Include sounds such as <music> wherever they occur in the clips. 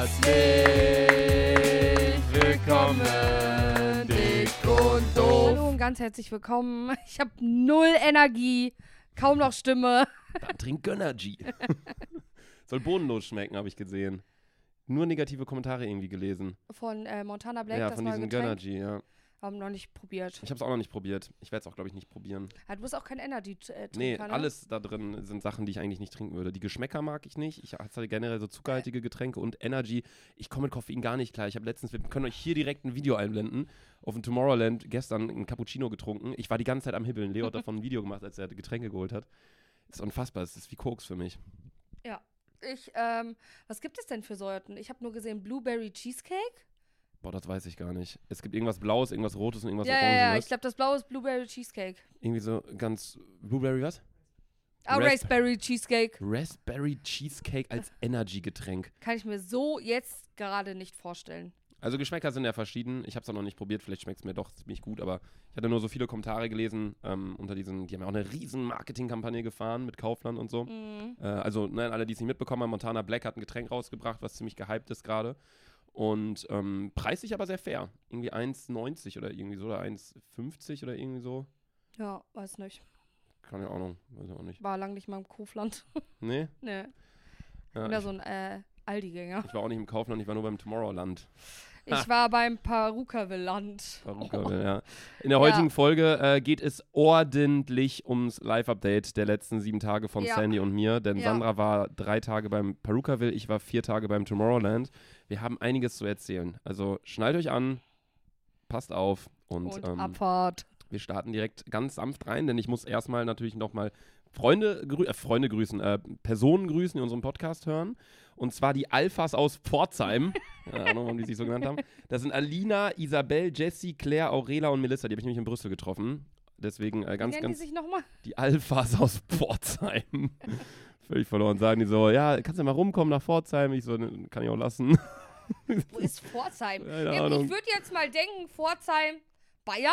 Herzlich willkommen, dick und Hallo doof. und ganz herzlich willkommen. Ich habe null Energie, kaum noch Stimme. Dann trink Gönnergy. <laughs> Soll bodenlos schmecken, habe ich gesehen. Nur negative Kommentare irgendwie gelesen. Von äh, Montana Black, ja, das von diesem. Gönnergy, ja. Haben noch nicht probiert. Ich habe es auch noch nicht probiert. Ich werde es auch, glaube ich, nicht probieren. Ja, du bist auch kein Energy-Trinker, Nee, ne? alles da drin sind Sachen, die ich eigentlich nicht trinken würde. Die Geschmäcker mag ich nicht. Ich hasse generell so zuckerhaltige Getränke und Energy. Ich komme mit Koffein gar nicht klar. Ich habe letztens, wir können euch hier direkt ein Video einblenden, auf dem Tomorrowland gestern ein Cappuccino getrunken. Ich war die ganze Zeit am Hibbeln. Leo hat davon ein Video gemacht, als er Getränke geholt hat. ist unfassbar. Es ist wie Koks für mich. Ja. Ich, ähm, was gibt es denn für Sorten? Ich habe nur gesehen Blueberry Cheesecake. Boah, das weiß ich gar nicht. Es gibt irgendwas Blaues, irgendwas Rotes und irgendwas ja, ja, Orangenes. ja, ich glaube, das blaue ist Blueberry Cheesecake. Irgendwie so ganz. Blueberry was? Ah, Rasp- Raspberry Cheesecake. Raspberry Cheesecake als <laughs> Energy-Getränk. Kann ich mir so jetzt gerade nicht vorstellen. Also Geschmäcker sind ja verschieden. Ich habe es auch noch nicht probiert. Vielleicht schmeckt es mir doch ziemlich gut. Aber ich hatte nur so viele Kommentare gelesen ähm, unter diesen. Die haben ja auch eine riesen Marketingkampagne gefahren mit Kaufland und so. Mhm. Äh, also nein, alle, die es nicht mitbekommen haben, Montana Black hat ein Getränk rausgebracht, was ziemlich gehypt ist gerade. Und ähm, preislich aber sehr fair. Irgendwie 1,90 oder irgendwie so oder 1,50 oder irgendwie so. Ja, weiß nicht. Keine Ahnung, weiß ich auch nicht. War lang nicht mal im Kofland. <laughs> Nee? ne. Ja, Bin ja ich, so ein äh, Aldi-Gänger. ich war auch nicht im Kaufland, ich war nur beim Tomorrowland. Ich war beim Perukaville-Land. Perukaville, ja. In der heutigen Folge äh, geht es ordentlich ums Live-Update der letzten sieben Tage von Ja. Sandy und mir. Denn Ja. Sandra war drei Tage beim Perukaville, ich war vier Tage beim Tomorrowland. Wir haben einiges zu erzählen. Also schnallt euch an, passt auf und, Und ähm, Abfahrt. wir starten direkt ganz sanft rein, denn ich muss erstmal natürlich nochmal Freunde, grü äh, Freunde grüßen, äh, Personen grüßen, die unseren Podcast hören. Und zwar die Alphas aus Pforzheim. <laughs> Keine Ahnung, warum die sich so genannt haben. Das sind Alina, Isabel, Jessie, Claire, Aurela und Melissa. Die habe ich nämlich in Brüssel getroffen. Deswegen äh, ganz, ganz die sich nochmal? die Alphas aus Pforzheim. <laughs> Völlig verloren. Sagen die so, ja, kannst du mal rumkommen nach Pforzheim? Ich so, ne, kann ich auch lassen. Wo ist Pforzheim? <laughs> Keine Ja, ich würde jetzt mal denken, Pforzheim, Bayern?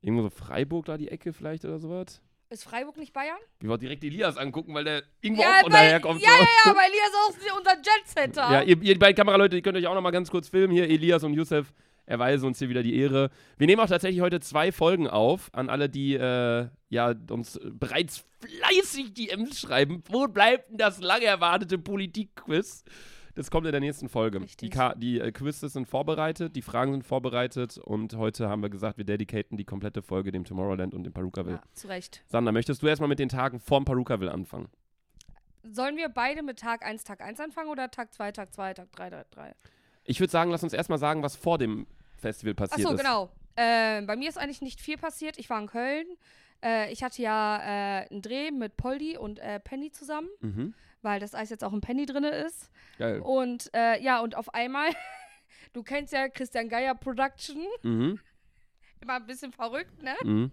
Irgendwo so Freiburg da die Ecke vielleicht oder sowas. Ist Freiburg nicht Bayern? Wir wollten direkt Elias angucken, weil der irgendwo ja, auch von weil, daherkommt. ja, ja, ja, weil Elias auch so unser Jetsetter. Ja, ihr, ihr beiden Kameraleute, ihr könnt euch auch noch mal ganz kurz filmen. Hier, Elias und Youssef erweisen uns hier wieder die Ehre. Wir nehmen auch tatsächlich heute zwei Folgen auf. An alle, die äh, ja, uns bereits fleißig DMs schreiben. Wo bleibt denn das lang erwartete Politikquiz? Das kommt in der nächsten Folge. Die. Ka die äh, Quizzes sind vorbereitet, die Fragen sind vorbereitet und heute haben wir gesagt, wir dedicaten die komplette Folge dem Tomorrowland und dem Perukaville. ja, zu Recht. Sander, möchtest du erstmal mit den Tagen vorm Perukaville anfangen? Sollen wir beide mit Tag 1, Tag 1 anfangen oder Tag 2, Tag 2, Tag 3, Tag 3? Ich würde sagen, lass uns erstmal sagen, was vor dem Festival passiert Achso, ist. genau. Ähm, bei mir ist eigentlich nicht viel passiert. Ich war in Köln. Äh, ich hatte ja äh, einen Dreh mit Poldi und äh, Penny zusammen, Mhm. weil das Eis jetzt auch in Penny drin ist. Geil. Und äh, ja, und auf einmal, <laughs> du kennst ja Christian Geier Production, Mhm. <laughs> immer ein bisschen verrückt, ne? Mhm.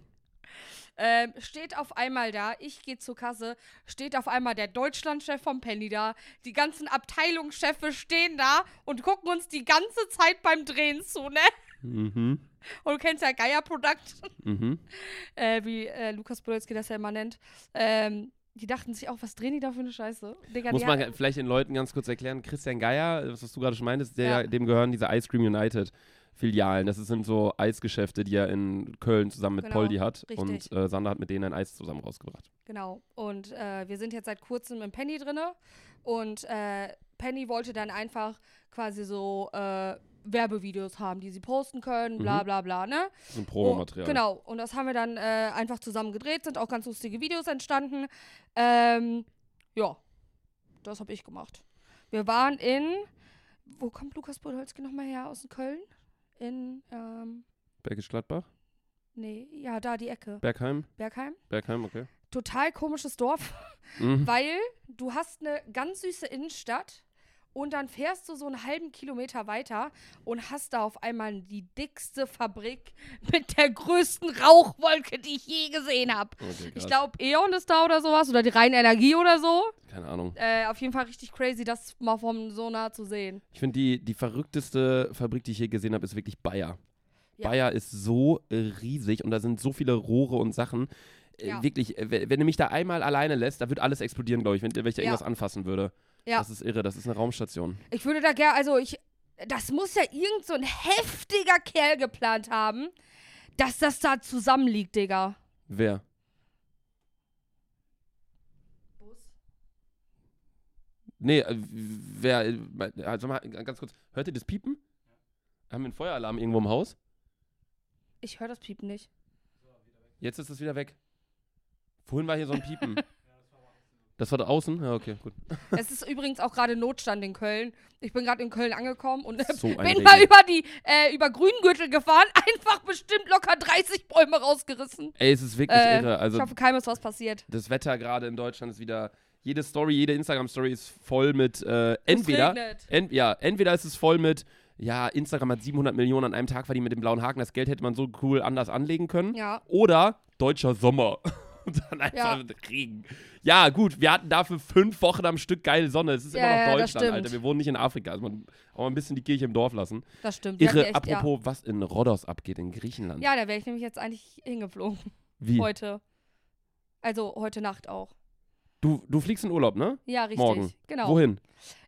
Ähm, steht auf einmal da, ich gehe zur Kasse, steht auf einmal der Deutschlandchef von Penny da, die ganzen Abteilungschefe stehen da und gucken uns die ganze Zeit beim Drehen zu, ne? Mhm. Und du kennst ja Geier Production, Mhm. <laughs> äh, wie äh, Lukas Podolski das ja immer nennt. Ähm, die dachten sich auch, was drehen die da für eine Scheiße? Digga, Muss man hat- vielleicht den Leuten ganz kurz erklären, Christian Geier, das, was du gerade schon meintest, der, Ja. dem gehören diese Ice Cream United Filialen. Das sind so Eisgeschäfte, die er in Köln zusammen mit Genau, Poldi hat. richtig. Und äh, Sander hat mit denen ein Eis zusammen rausgebracht. Genau. Und äh, wir sind jetzt seit kurzem im Penny drinne. Und äh, Penny wollte dann einfach quasi so äh, Werbevideos haben, die sie posten können, bla Mhm. bla bla, ne? So ein Promomaterial. Oh, genau. Und das haben wir dann äh, einfach zusammen gedreht, sind auch ganz lustige Videos entstanden. Ähm, ja, das habe ich gemacht. Wir waren in, wo kommt Lukas Podolski nochmal her? Aus Köln? In, ähm, Bergisch Gladbach? nee, ja, da die Ecke. Bergheim? Bergheim. Bergheim, okay. Total komisches Dorf. Mhm. <laughs> Weil du hast eine ganz süße Innenstadt und dann fährst du so einen halben Kilometer weiter und hast da auf einmal die dickste Fabrik <laughs> mit der größten Rauchwolke, die ich je gesehen habe. Okay, Ich glaube, E.ON ist da oder sowas oder die reine Energie oder so. Keine Ahnung. Äh, auf jeden Fall richtig crazy, das mal vom so nah zu sehen. Ich finde, die, die verrückteste Fabrik, die ich je gesehen habe, ist wirklich Bayer. Ja. Bayer ist so äh, riesig und da sind so viele Rohre und Sachen. Äh, Ja. Wirklich, äh, wenn wenn du mich da einmal alleine lässt, da wird alles explodieren, glaube ich, wenn, wenn ich da Ja. irgendwas anfassen würde. Ja. Das ist irre, das ist eine Raumstation. Ich würde da gerne, also ich, das muss ja irgend so ein heftiger Kerl geplant haben, dass das da zusammenliegt, Digga. Wer? Nee, äh, wer, äh, also mal ganz kurz, hört ihr das Piepen? Haben wir einen Feueralarm irgendwo im Haus? Ich höre das Piepen nicht. Jetzt ist es wieder weg. Vorhin war hier so ein Piepen. <laughs> Das war da außen? Ja, okay, gut. <laughs> es ist übrigens auch gerade Notstand in Köln. Ich bin gerade in Köln angekommen und <laughs> So bin Regen. mal über die, äh, über Grüngürtel gefahren, <laughs> einfach bestimmt locker 30 Bäume rausgerissen. Ey, es ist wirklich Äh, irre. Also ich hoffe, keinem ist was passiert. das Wetter gerade in Deutschland ist wieder. Jede Story, jede Instagram-Story ist voll mit äh, entweder. Ent, ja, entweder ist es voll mit, ja, Instagram hat 700 Millionen an einem Tag verdient mit dem blauen Haken, das Geld hätte man so cool anders anlegen können. Ja. Oder deutscher Sommer. Und dann einfach Ja. Regen. Ja, gut, wir hatten dafür fünf Wochen am Stück geile Sonne. Es ist Ja, immer noch ja, Deutschland. Alter. Wir wohnen nicht in Afrika. Also man auch mal ein bisschen die Kirche im Dorf lassen. Das stimmt. Irre, echt, apropos, was in Rhodos abgeht, in Griechenland. Ja, ja da wäre ich nämlich jetzt eigentlich hingeflogen. Wie? Heute. Also heute Nacht auch. Du, du fliegst in Urlaub, ne? Ja, richtig. Morgen. Genau. Wohin?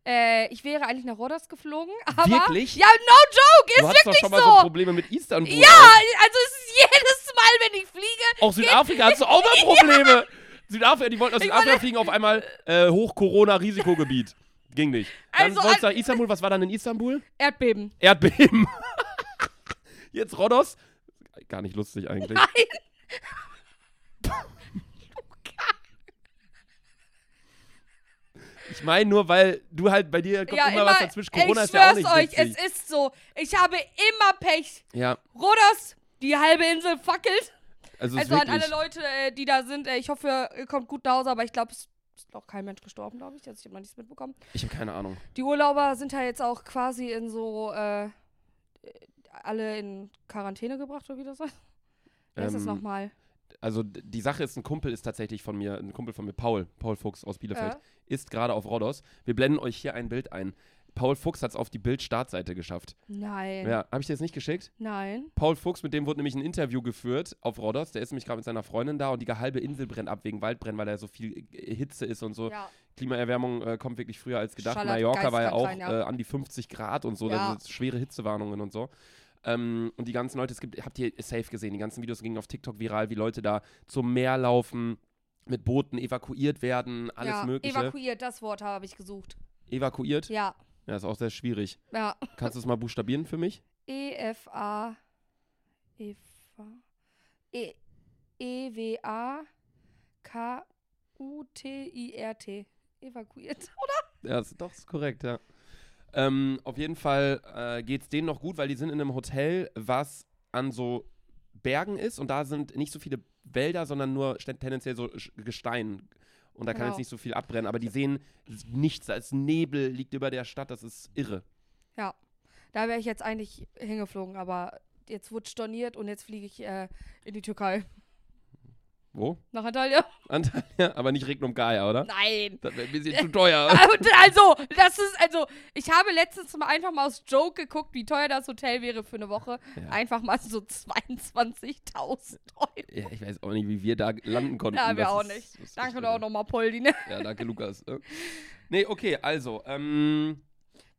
Äh, ich wäre eigentlich nach Rhodos geflogen, aber. Wirklich? Ja, no joke, ist du doch wirklich schon mal so. so Probleme mit Istanbul. Ja, auch. also es ist jedes Mal, wenn ich fliege. Auch Südafrika hast du auch mal <laughs> Probleme. Südafrika, die wollten aus Südafrika fliegen auf einmal äh, Hoch-Corona-Risikogebiet. Ging nicht. Dann Also, wolltest du nach Istanbul. Was war dann in Istanbul? Erdbeben. Erdbeben. <laughs> Jetzt Rhodos. Gar nicht lustig eigentlich. Nein. Ich meine nur, weil du halt bei dir kommt ja, immer, was dazwischen. Corona ich ist ja auch nicht euch, witzig. es ist so. Ich habe immer Pech. Ja, Rhodos, die halbe Insel fackelt. Also, Also an alle. Leute, äh, die da sind, äh, ich hoffe, ihr kommt gut nach Hause, aber ich glaube, es ist noch kein Mensch gestorben, glaube ich. Also ich habe noch nichts mitbekommen. Ich habe keine Ahnung. Die Urlauber sind ja jetzt auch quasi in so, äh, alle in Quarantäne gebracht, oder wie das heißt? Heißt das Ähm, nochmal? Also die Sache ist, ein Kumpel ist tatsächlich von mir, ein Kumpel von mir, Paul, Paul Fuchs aus Bielefeld, Ja. ist gerade auf Rhodos. Wir blenden euch hier ein Bild ein. Paul Fuchs hat es auf die Bild-Startseite geschafft. Nein. Ja, habe ich dir das nicht geschickt? Nein. Paul Fuchs, mit dem wurde nämlich ein Interview geführt auf Rhodos. Der ist nämlich gerade mit seiner Freundin da und die halbe Insel brennt ab wegen Waldbrennen, weil da so viel äh, Hitze ist und so. Ja. Klimaerwärmung äh, kommt wirklich früher als gedacht. Schallert Mallorca war ja auch rein, ja. äh, an die 50 Grad und so. Ja. Da sind schwere Hitzewarnungen und so. Ähm, und die ganzen Leute, es gibt, habt ihr safe gesehen, die ganzen Videos gingen auf TikTok viral, wie Leute da zum Meer laufen, mit Booten evakuiert werden, alles ja. Mögliche. Evakuiert, das Wort habe ich gesucht. evakuiert? Ja. Ja, ist auch sehr schwierig. Ja. Kannst du es mal buchstabieren für mich? E-F-A. Eva. E. E-W-A. K-U-T-I-R-T. Evakuiert. <laughs> Ja, ist, doch, ist korrekt, ja. Ähm, auf jeden Fall äh, geht es denen noch gut, weil die sind in einem Hotel, was an so Bergen ist und da sind nicht so viele Wälder, sondern nur tendenziell so Gestein. Und da kann Genau. jetzt nicht so viel abbrennen, aber die sehen nichts, ist Nebel, liegt über der Stadt, das ist irre. Ja. Da wäre ich jetzt eigentlich hingeflogen, aber jetzt wurde storniert und jetzt fliege ich äh, in die Türkei. Wo? Nach Antalya? Antalya, aber nicht Regnum Gaia, oder? Nein. Das wäre ein bisschen zu teuer. <laughs> Also, das ist, also, ich habe letztens mal einfach mal aus Joke geguckt, wie teuer das Hotel wäre für eine Woche. Ja. Einfach mal so 22.000 Euro. Ja, ich weiß auch nicht, wie wir da landen konnten. Ja, wir Das auch ist- nicht. Danke auch nochmal, Poldi, ne? Ja, danke, Lukas. ne? Nee, okay, also, ähm,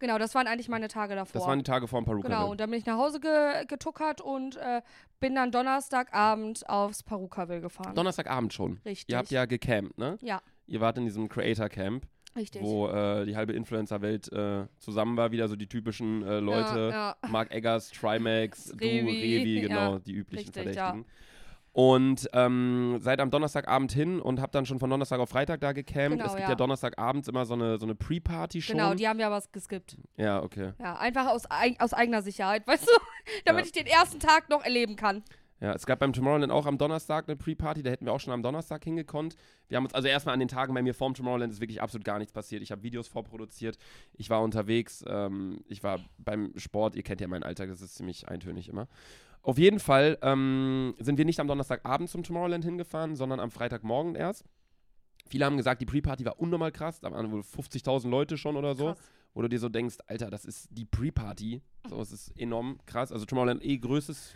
Genau, das waren eigentlich meine Tage davor. das waren die Tage vor dem Paruka. Genau, und dann bin ich nach Hause ge getuckert und äh, bin dann Donnerstagabend aufs Perukaville gefahren. Donnerstagabend schon. Richtig. Ihr habt ja gecampt, ne? Ja, Ihr wart in diesem Creator Camp, richtig. wo äh, die halbe Influencer-Welt äh, zusammen war, wieder so die typischen äh, Leute. Ja, ja. Mark Eggers, Trimax, du, Revi, genau, ja, die üblichen richtig, Verdächtigen. Und ähm, seid am Donnerstagabend hin und habt dann schon von Donnerstag auf Freitag da gecampt. Genau, es gibt ja. ja, Donnerstagabends immer so eine, so eine Pre-Party schon. Genau, die haben ja was geskippt. ja, okay. Ja, einfach aus, aus eigener Sicherheit, <laughs> weißt du? Damit Ja. ich den ersten Tag noch erleben kann. Ja, es gab beim Tomorrowland auch am Donnerstag eine Pre-Party, da hätten wir auch schon am Donnerstag hingekonnt. Wir haben uns, also erstmal an den Tagen bei mir vorm Tomorrowland ist wirklich absolut gar nichts passiert. Ich habe Videos vorproduziert, ich war unterwegs, ähm, ich war beim Sport, ihr kennt ja meinen Alltag, das ist ziemlich eintönig immer. Auf jeden Fall ähm, sind wir nicht am Donnerstagabend zum Tomorrowland hingefahren, sondern am Freitagmorgen erst. Viele haben gesagt, die Pre-Party war unnormal krass, da waren wohl 50.000 Leute schon oder so, Krass. wo du dir so denkst, Alter, das ist die Pre-Party, so, es ist enorm krass. Also Tomorrowland eh größtes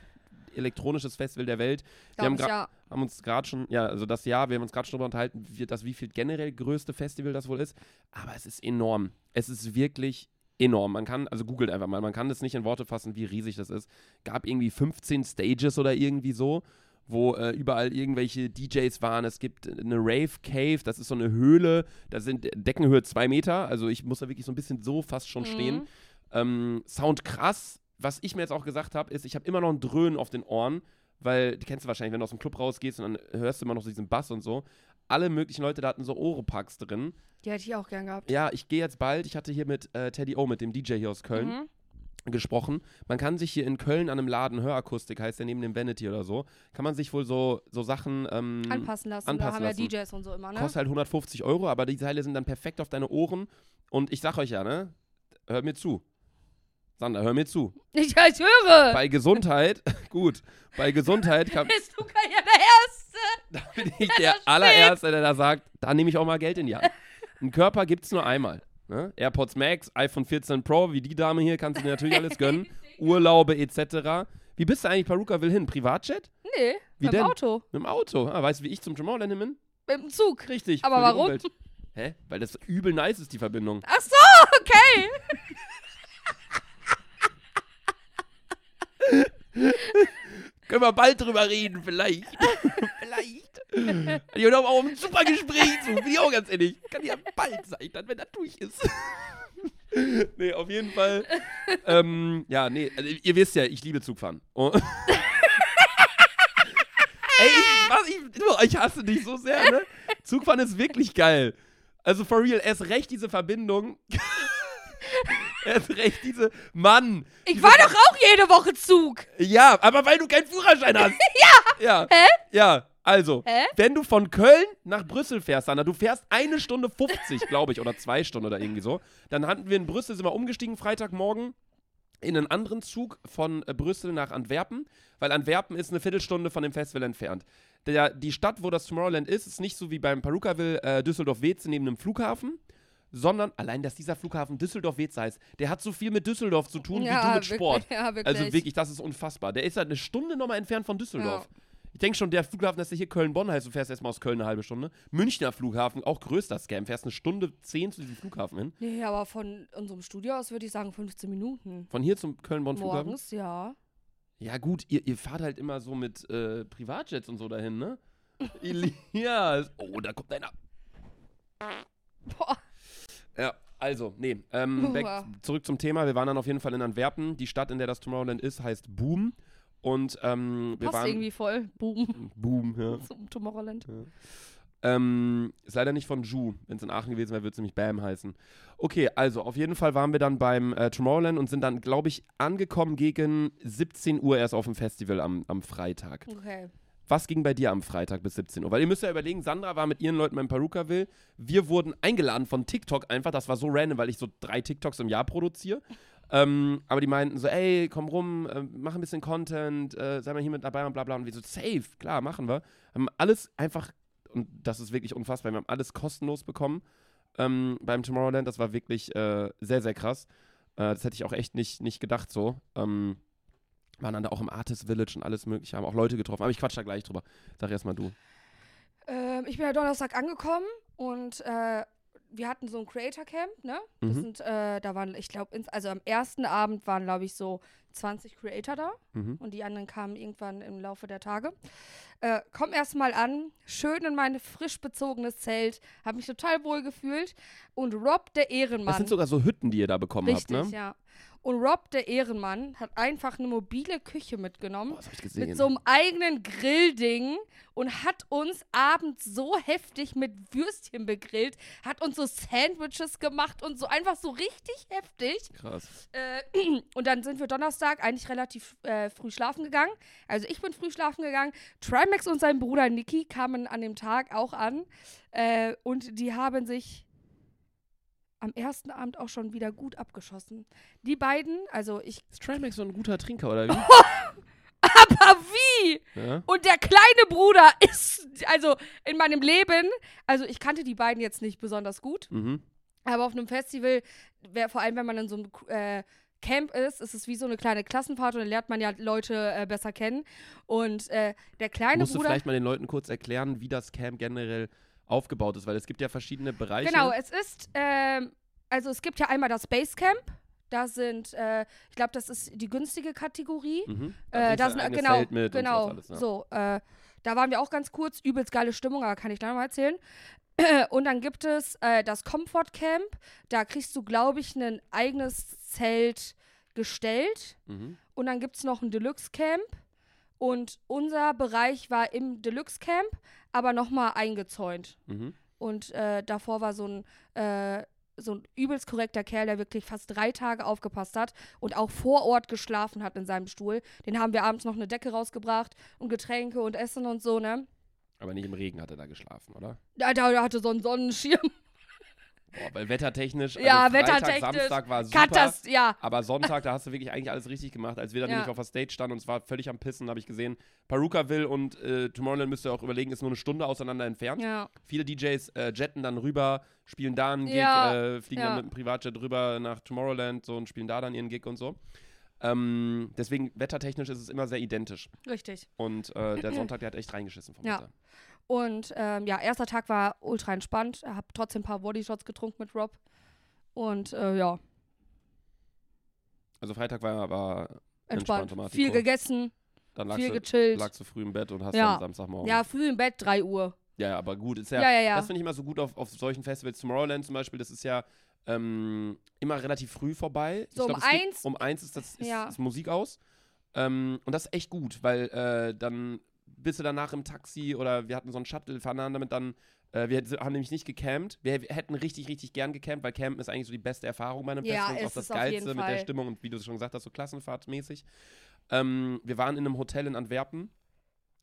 elektronisches Festival der Welt. Wir haben, ich, ja. haben uns gerade schon, ja, also das Jahr, wir haben uns gerade schon darüber unterhalten, wie, das wie viel generell größte Festival das wohl ist. Aber es ist enorm. Es ist wirklich enorm. Man kann, also googelt einfach mal, man kann das nicht in Worte fassen, wie riesig das ist. Gab irgendwie 15 Stages oder irgendwie so, wo äh, überall irgendwelche DJs waren. Es gibt eine Rave Cave, das ist so eine Höhle, da sind Deckenhöhe zwei Meter, also ich muss da wirklich so ein bisschen so fast schon stehen. Mhm. Ähm, Sound krass. Was ich mir jetzt auch gesagt habe, ist, ich habe immer noch ein Dröhnen auf den Ohren, weil, die kennst du wahrscheinlich, wenn du aus dem Club rausgehst und dann hörst du immer noch so diesen Bass und so. Alle möglichen Leute da hatten so Oropax drin. Die hätte ich auch gern gehabt. Ja, ich gehe jetzt bald, ich hatte hier mit äh, Teddy O, mit dem DJ hier aus Köln, Mhm. gesprochen. Man kann sich hier in Köln an einem Laden, Hörakustik heißt der neben dem Vanity oder so, kann man sich wohl so, so Sachen ähm, Anpassen lassen. anpassen da haben lassen. ja DJs und so immer, ne? Kostet halt 150 Euro, aber die Teile sind dann perfekt auf deine Ohren. Und ich sag euch ja, ne? Hört mir zu. Sander, hör mir zu. <laughs> Ich, ich höre. Bei Gesundheit, <laughs> gut, bei Gesundheit kann, <laughs> Bist du kein ja? <laughs> da bin ich der allererste, der da sagt, da nehme ich auch mal Geld in die Hand. Ein Körper gibt's nur einmal. Ne? AirPods Max, iPhone 14 Pro, wie die Dame hier, kannst du dir natürlich alles gönnen. <laughs> Urlaube etc. Wie bist du eigentlich Paruka will hin? Privatjet? Nee, Wie mit dem Auto. Mit dem Auto. Ah, weißt du, wie ich zum Tomorrowland hin bin? Mit dem Zug. Richtig. Aber warum? Umwelt. Hä? Weil das übel nice ist, die Verbindung. Ach so, okay. <laughs> Können wir bald drüber reden, vielleicht. <laughs> vielleicht. Ich habe auch ein super Gespräch zu, bin ich auch ganz ehrlich. Kann ja bald sein, dann, wenn das durch ist. <laughs> nee, auf jeden Fall. Ähm, ja, nee, also ihr wisst ja, ich liebe Zugfahren. Oh. <laughs> Ey, ich, was, ich, ich hasse dich so sehr, ne? Zugfahren ist wirklich geil. Also for real, erst recht diese Verbindung. Erst recht diese. Mann! Ich war doch auch jede Woche Zug. ja, aber weil du keinen Führerschein hast. <laughs> ja. Ja. Hä? Ja, also, Hä? wenn du von Köln nach Brüssel fährst, Sandra, du fährst eine Stunde 50, glaube ich, oder zwei Stunden oder irgendwie so. Dann hatten wir in Brüssel, sind wir umgestiegen Freitagmorgen in einen anderen Zug von äh, Brüssel nach Antwerpen, weil Antwerpen ist eine Viertelstunde von dem Festival entfernt. Der, die Stadt, wo das Tomorrowland ist, ist nicht so wie beim Perukaville äh, Düsseldorf-Weze neben einem Flughafen, sondern allein, dass dieser Flughafen Düsseldorf-Weze heißt, der hat so viel mit Düsseldorf zu tun wie du mit wirklich, Sport. Ja, wirklich. Also wirklich, das ist unfassbar. Der ist halt eine Stunde nochmal entfernt von Düsseldorf. Ich denke schon, der Flughafen, dass der hier Köln-Bonn heißt, du fährst erstmal aus Köln eine halbe Stunde. Münchner Flughafen, auch größter Scam, fährst eine Stunde zehn zu diesem Flughafen hin. Nee, aber von unserem Studio aus würde ich sagen 15 Minuten. Von hier zum Köln-Bonn-Flughafen. Morgens, ja. Ja, gut, ihr, ihr fahrt halt immer so mit äh, Privatjets und so dahin, ne? <laughs> Elias. Oh, da kommt einer. Boah. Ja, also, nee. Ähm, Boah. zurück zum Thema. Wir waren dann auf jeden Fall in Antwerpen. Die Stadt, in der das Tomorrowland ist, heißt Boom. Und ähm, wir Passt waren. irgendwie voll. Boom. Boom, ja. <laughs> Zum Tomorrowland. Ähm, ist leider nicht von Ju. Wenn es in Aachen gewesen wäre, würde es nämlich Bam heißen. Okay, also auf jeden Fall waren wir dann beim äh, Tomorrowland und sind dann, glaube ich, angekommen gegen 17 Uhr erst auf dem Festival am, am Freitag. Okay. Was ging bei dir am Freitag bis 17 Uhr? Weil ihr müsst ja überlegen, Sandra war mit ihren Leuten beim Perukaville. Wir wurden eingeladen von TikTok einfach. Das war so random, weil ich so drei TikToks im Jahr produziere. Ähm, aber die meinten so, ey, komm rum, äh, mach ein bisschen Content, äh, sei mal hier mit dabei und bla bla. Und wir so, safe, klar, machen wir. Haben alles einfach, und das ist wirklich unfassbar, wir haben alles kostenlos bekommen ähm, beim Tomorrowland. Das war wirklich äh, sehr, sehr krass. Äh, das hätte ich auch echt nicht, nicht gedacht so. Ähm, waren dann da auch im Artist Village und alles mögliche, haben auch Leute getroffen. Aber ich quatsch da gleich drüber. Sag erst mal du. Ähm, ich bin ja Donnerstag angekommen und äh, wir hatten so ein Creator Camp, ne? Mhm. sind, äh, da waren, ich glaube, also am ersten Abend waren, glaube ich, so 20 Creator da Mhm. und die anderen kamen irgendwann im Laufe der Tage. Äh, komm erstmal an, schön in mein frisch bezogenes Zelt, habe mich total wohl gefühlt und Rob, der Ehrenmann. Das sind sogar so Hütten, die ihr da bekommen Richtig, habt, ne? ja. Und Rob, der Ehrenmann, hat einfach eine mobile Küche mitgenommen Boah, das hab ich gesehen. mit so einem eigenen Grillding und hat uns abends so heftig mit Würstchen begrillt, hat uns so Sandwiches gemacht und so einfach so richtig heftig. Krass. Äh, <clears throat> und dann sind wir Donnerstag eigentlich relativ äh, früh schlafen gegangen. Also ich bin früh schlafen gegangen. Trimax und sein Bruder Nicky kamen an dem Tag auch an äh, und die haben sich am ersten Abend auch schon wieder gut abgeschossen. Die beiden, also ich, Ist Trimax so ein guter Trinker, oder wie? <laughs> aber wie? ja? Und der kleine Bruder ist, also in meinem Leben, also ich kannte die beiden jetzt nicht besonders gut, Mhm. aber auf einem Festival, wer, vor allem wenn man in so einem äh, Camp ist, ist es wie so eine kleine Klassenfahrt und dann lernt man ja Leute äh, besser kennen. Und äh, der kleine Musst du Bruder. vielleicht mal den Leuten kurz erklären, wie das Camp generell aufgebaut ist, weil es gibt ja verschiedene Bereiche. Genau, es ist, ähm, also es gibt ja einmal das Basecamp. Da sind, äh, ich glaube, das ist die günstige Kategorie. Mhm. Äh, da bringst du sind, eigenes genau, genau, alles, ja. so, äh, da waren wir auch ganz kurz, übelst geile Stimmung, aber kann ich gleich noch mal erzählen. <clears throat> Und dann gibt es äh, das Comfort Camp, da kriegst du, glaube ich, ein eigenes Zelt gestellt. Mhm. Und dann gibt es noch ein Deluxe Camp. Und unser Bereich war im Deluxe Camp, aber nochmal eingezäunt. Mhm. Und äh, davor war so ein, äh, so ein übelst korrekter Kerl, der wirklich fast drei Tage aufgepasst hat und auch vor Ort geschlafen hat in seinem Stuhl. Den haben wir abends noch eine Decke rausgebracht und Getränke und Essen und so, ne? Aber nicht im Regen hat er da geschlafen, oder? Da, da, hatte so einen Sonnenschirm. Boah, weil wettertechnisch, also Ja, Freitag, wettertechnisch. Samstag war super. Katast, ja. Aber Sonntag, da hast du wirklich eigentlich alles richtig gemacht. Als wir dann Ja. nämlich auf der Stage standen und es war völlig am Pissen, habe ich gesehen, Perukaville und äh, Tomorrowland müsst ihr auch überlegen, ist nur eine Stunde auseinander entfernt. Ja. Viele DJs äh, jetten dann rüber, spielen da einen Gig, äh, fliegen dann mit einem Privatjet rüber nach Tomorrowland so, und spielen da dann ihren Gig und so. Ähm, deswegen, wettertechnisch ist es immer sehr identisch. Richtig. Und äh, der Sonntag, der hat echt reingeschissen vom Ja. Wetter. Und ähm, ja, erster Tag war ultra entspannt. Ich habe trotzdem ein paar Bodyshots getrunken mit Rob. Und äh, ja, Also Freitag war, war entspannt. Entspannter Martin Viel gegessen, dann lagst viel du, gechillt. lagst du früh im Bett und hast Ja. dann Samstagmorgen. Ja, früh im Bett, 3 Uhr. Ja, aber gut, ist ja, Ja, ja, ja. das finde ich immer so gut auf, auf solchen Festivals. Tomorrowland zum Beispiel, das ist ja ähm, immer relativ früh vorbei. So, um glaub, gibt- eins- Um eins ist, das, ist, Ja. ist Musik aus. Ähm, und das ist echt gut, weil äh, dann bist du danach im Taxi oder wir hatten so einen Shuttle, fahren damit dann. Äh, wir haben nämlich nicht gecampt. Wir, hätten richtig, richtig gern gecampt, weil Campen ist eigentlich so die beste Erfahrung bei einem Ja, Festival. und ist auch das Geilste mit der. Stimmung und wie du es schon gesagt hast, so klassenfahrtmäßig. Ähm, wir waren in einem Hotel in Antwerpen.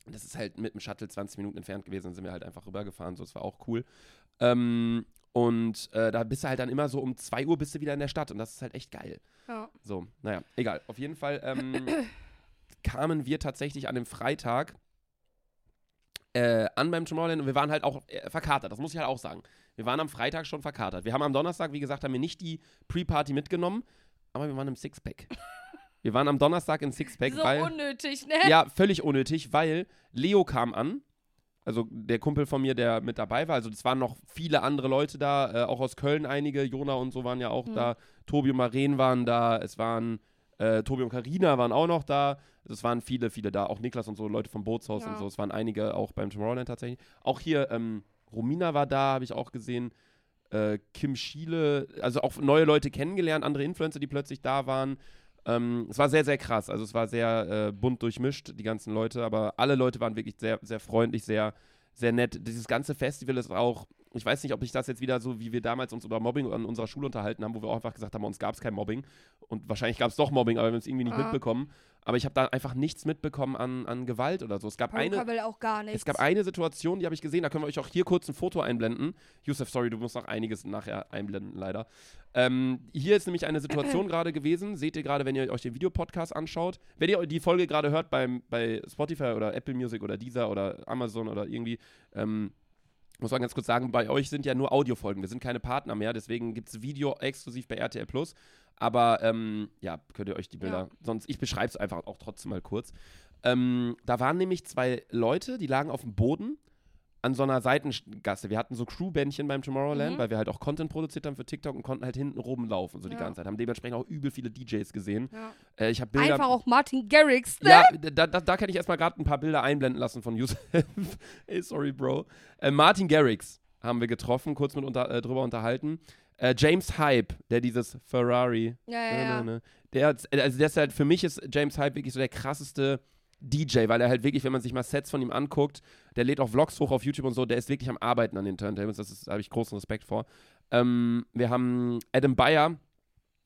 Das ist halt mit dem Shuttle 20 Minuten entfernt gewesen, dann sind wir halt einfach rübergefahren, so, das war auch cool. Ähm, und äh, da bist du halt dann immer so um 2 Uhr bist du wieder in der Stadt und das ist halt echt geil. Ja. So, naja, egal. Auf jeden Fall ähm, <coughs> kamen wir tatsächlich an dem Freitag äh, an beim Tomorrowland und wir waren halt auch äh, verkatert, das muss ich halt auch sagen. Wir waren am Freitag schon verkatert. Wir haben am Donnerstag, wie gesagt, haben wir nicht die Pre-Party mitgenommen, aber wir waren im Sixpack. <laughs> wir waren am Donnerstag in Sixpack, So weil unnötig, ne? ja, völlig unnötig, weil Leo kam an. Also der Kumpel von mir, der mit dabei war. Also es waren noch viele andere Leute da, äh, auch aus Köln einige. Jona und so waren ja auch Mhm. da. Tobi und Maren waren da. Es waren äh, Tobi und Karina waren auch noch da. Also es waren viele, viele da. Auch Niklas und so, Leute vom Bootshaus Ja. und so. Es waren einige auch beim Tomorrowland tatsächlich. Auch hier, ähm, Romina war da, habe ich auch gesehen. Äh, Kim Schiele, also auch neue Leute kennengelernt, andere Influencer, die plötzlich da waren. Ähm, es war sehr, sehr krass. Also es war sehr äh, bunt durchmischt, die ganzen Leute, aber alle Leute waren wirklich sehr, sehr freundlich, sehr, sehr nett. Dieses ganze Festival ist auch, ich weiß nicht, ob ich das jetzt wieder so, wie wir damals uns über Mobbing an unserer Schule unterhalten haben, wo wir auch einfach gesagt haben, uns gab es kein Mobbing. Und wahrscheinlich gab es doch Mobbing, aber wir haben es irgendwie nicht Ah. mitbekommen. Aber ich habe da einfach nichts mitbekommen an, an Gewalt oder so. Es gab eine. Will auch gar nichts. Es gab eine Situation, die habe ich gesehen, da können wir euch auch hier kurz ein Foto einblenden. Yusuf, sorry, du musst noch einiges nachher einblenden, leider. Ähm, hier ist nämlich eine Situation <clears throat> gerade gewesen, seht ihr gerade, wenn ihr euch den Videopodcast anschaut. Wenn ihr die Folge gerade hört beim, bei Spotify oder Apple Music oder Deezer oder Amazon oder irgendwie, ähm, muss man ganz kurz sagen, bei euch sind ja nur Audiofolgen, wir sind keine Partner mehr, deswegen gibt es Video exklusiv bei RTL Plus. Aber ähm, ja, könnt ihr euch die Bilder, Ja. sonst, ich beschreibe es einfach auch trotzdem mal kurz. Ähm, da waren nämlich zwei Leute, die lagen auf dem Boden an so einer Seitengasse. Wir hatten so Crewbändchen beim Tomorrowland, Mhm. weil wir halt auch Content produziert haben für TikTok und konnten halt hinten rumlaufen, so die Ja. ganze Zeit. Haben dementsprechend auch übel viele DJs gesehen. Ja. Äh, ich habe Bilder. Einfach auch Martin Garrix, ne? Ja, da, da, da kann ich erstmal gerade ein paar Bilder einblenden lassen von Yusuf. <laughs> Ey, sorry, Bro. Äh, Martin Garrix haben wir getroffen, kurz mit unter, äh, drüber unterhalten. Äh, James Hype, der dieses Ferrari. Ja, ja, Ne, ja. ne, ne. Der, hat- also der ist halt, für mich ist James Hype wirklich so der krasseste DJ, weil er halt wirklich, wenn man sich mal Sets von ihm anguckt, der lädt auch Vlogs hoch auf YouTube und so, der ist wirklich am Arbeiten an den Turntables, das habe ich großen Respekt vor. Ähm, wir haben Adam Bayer,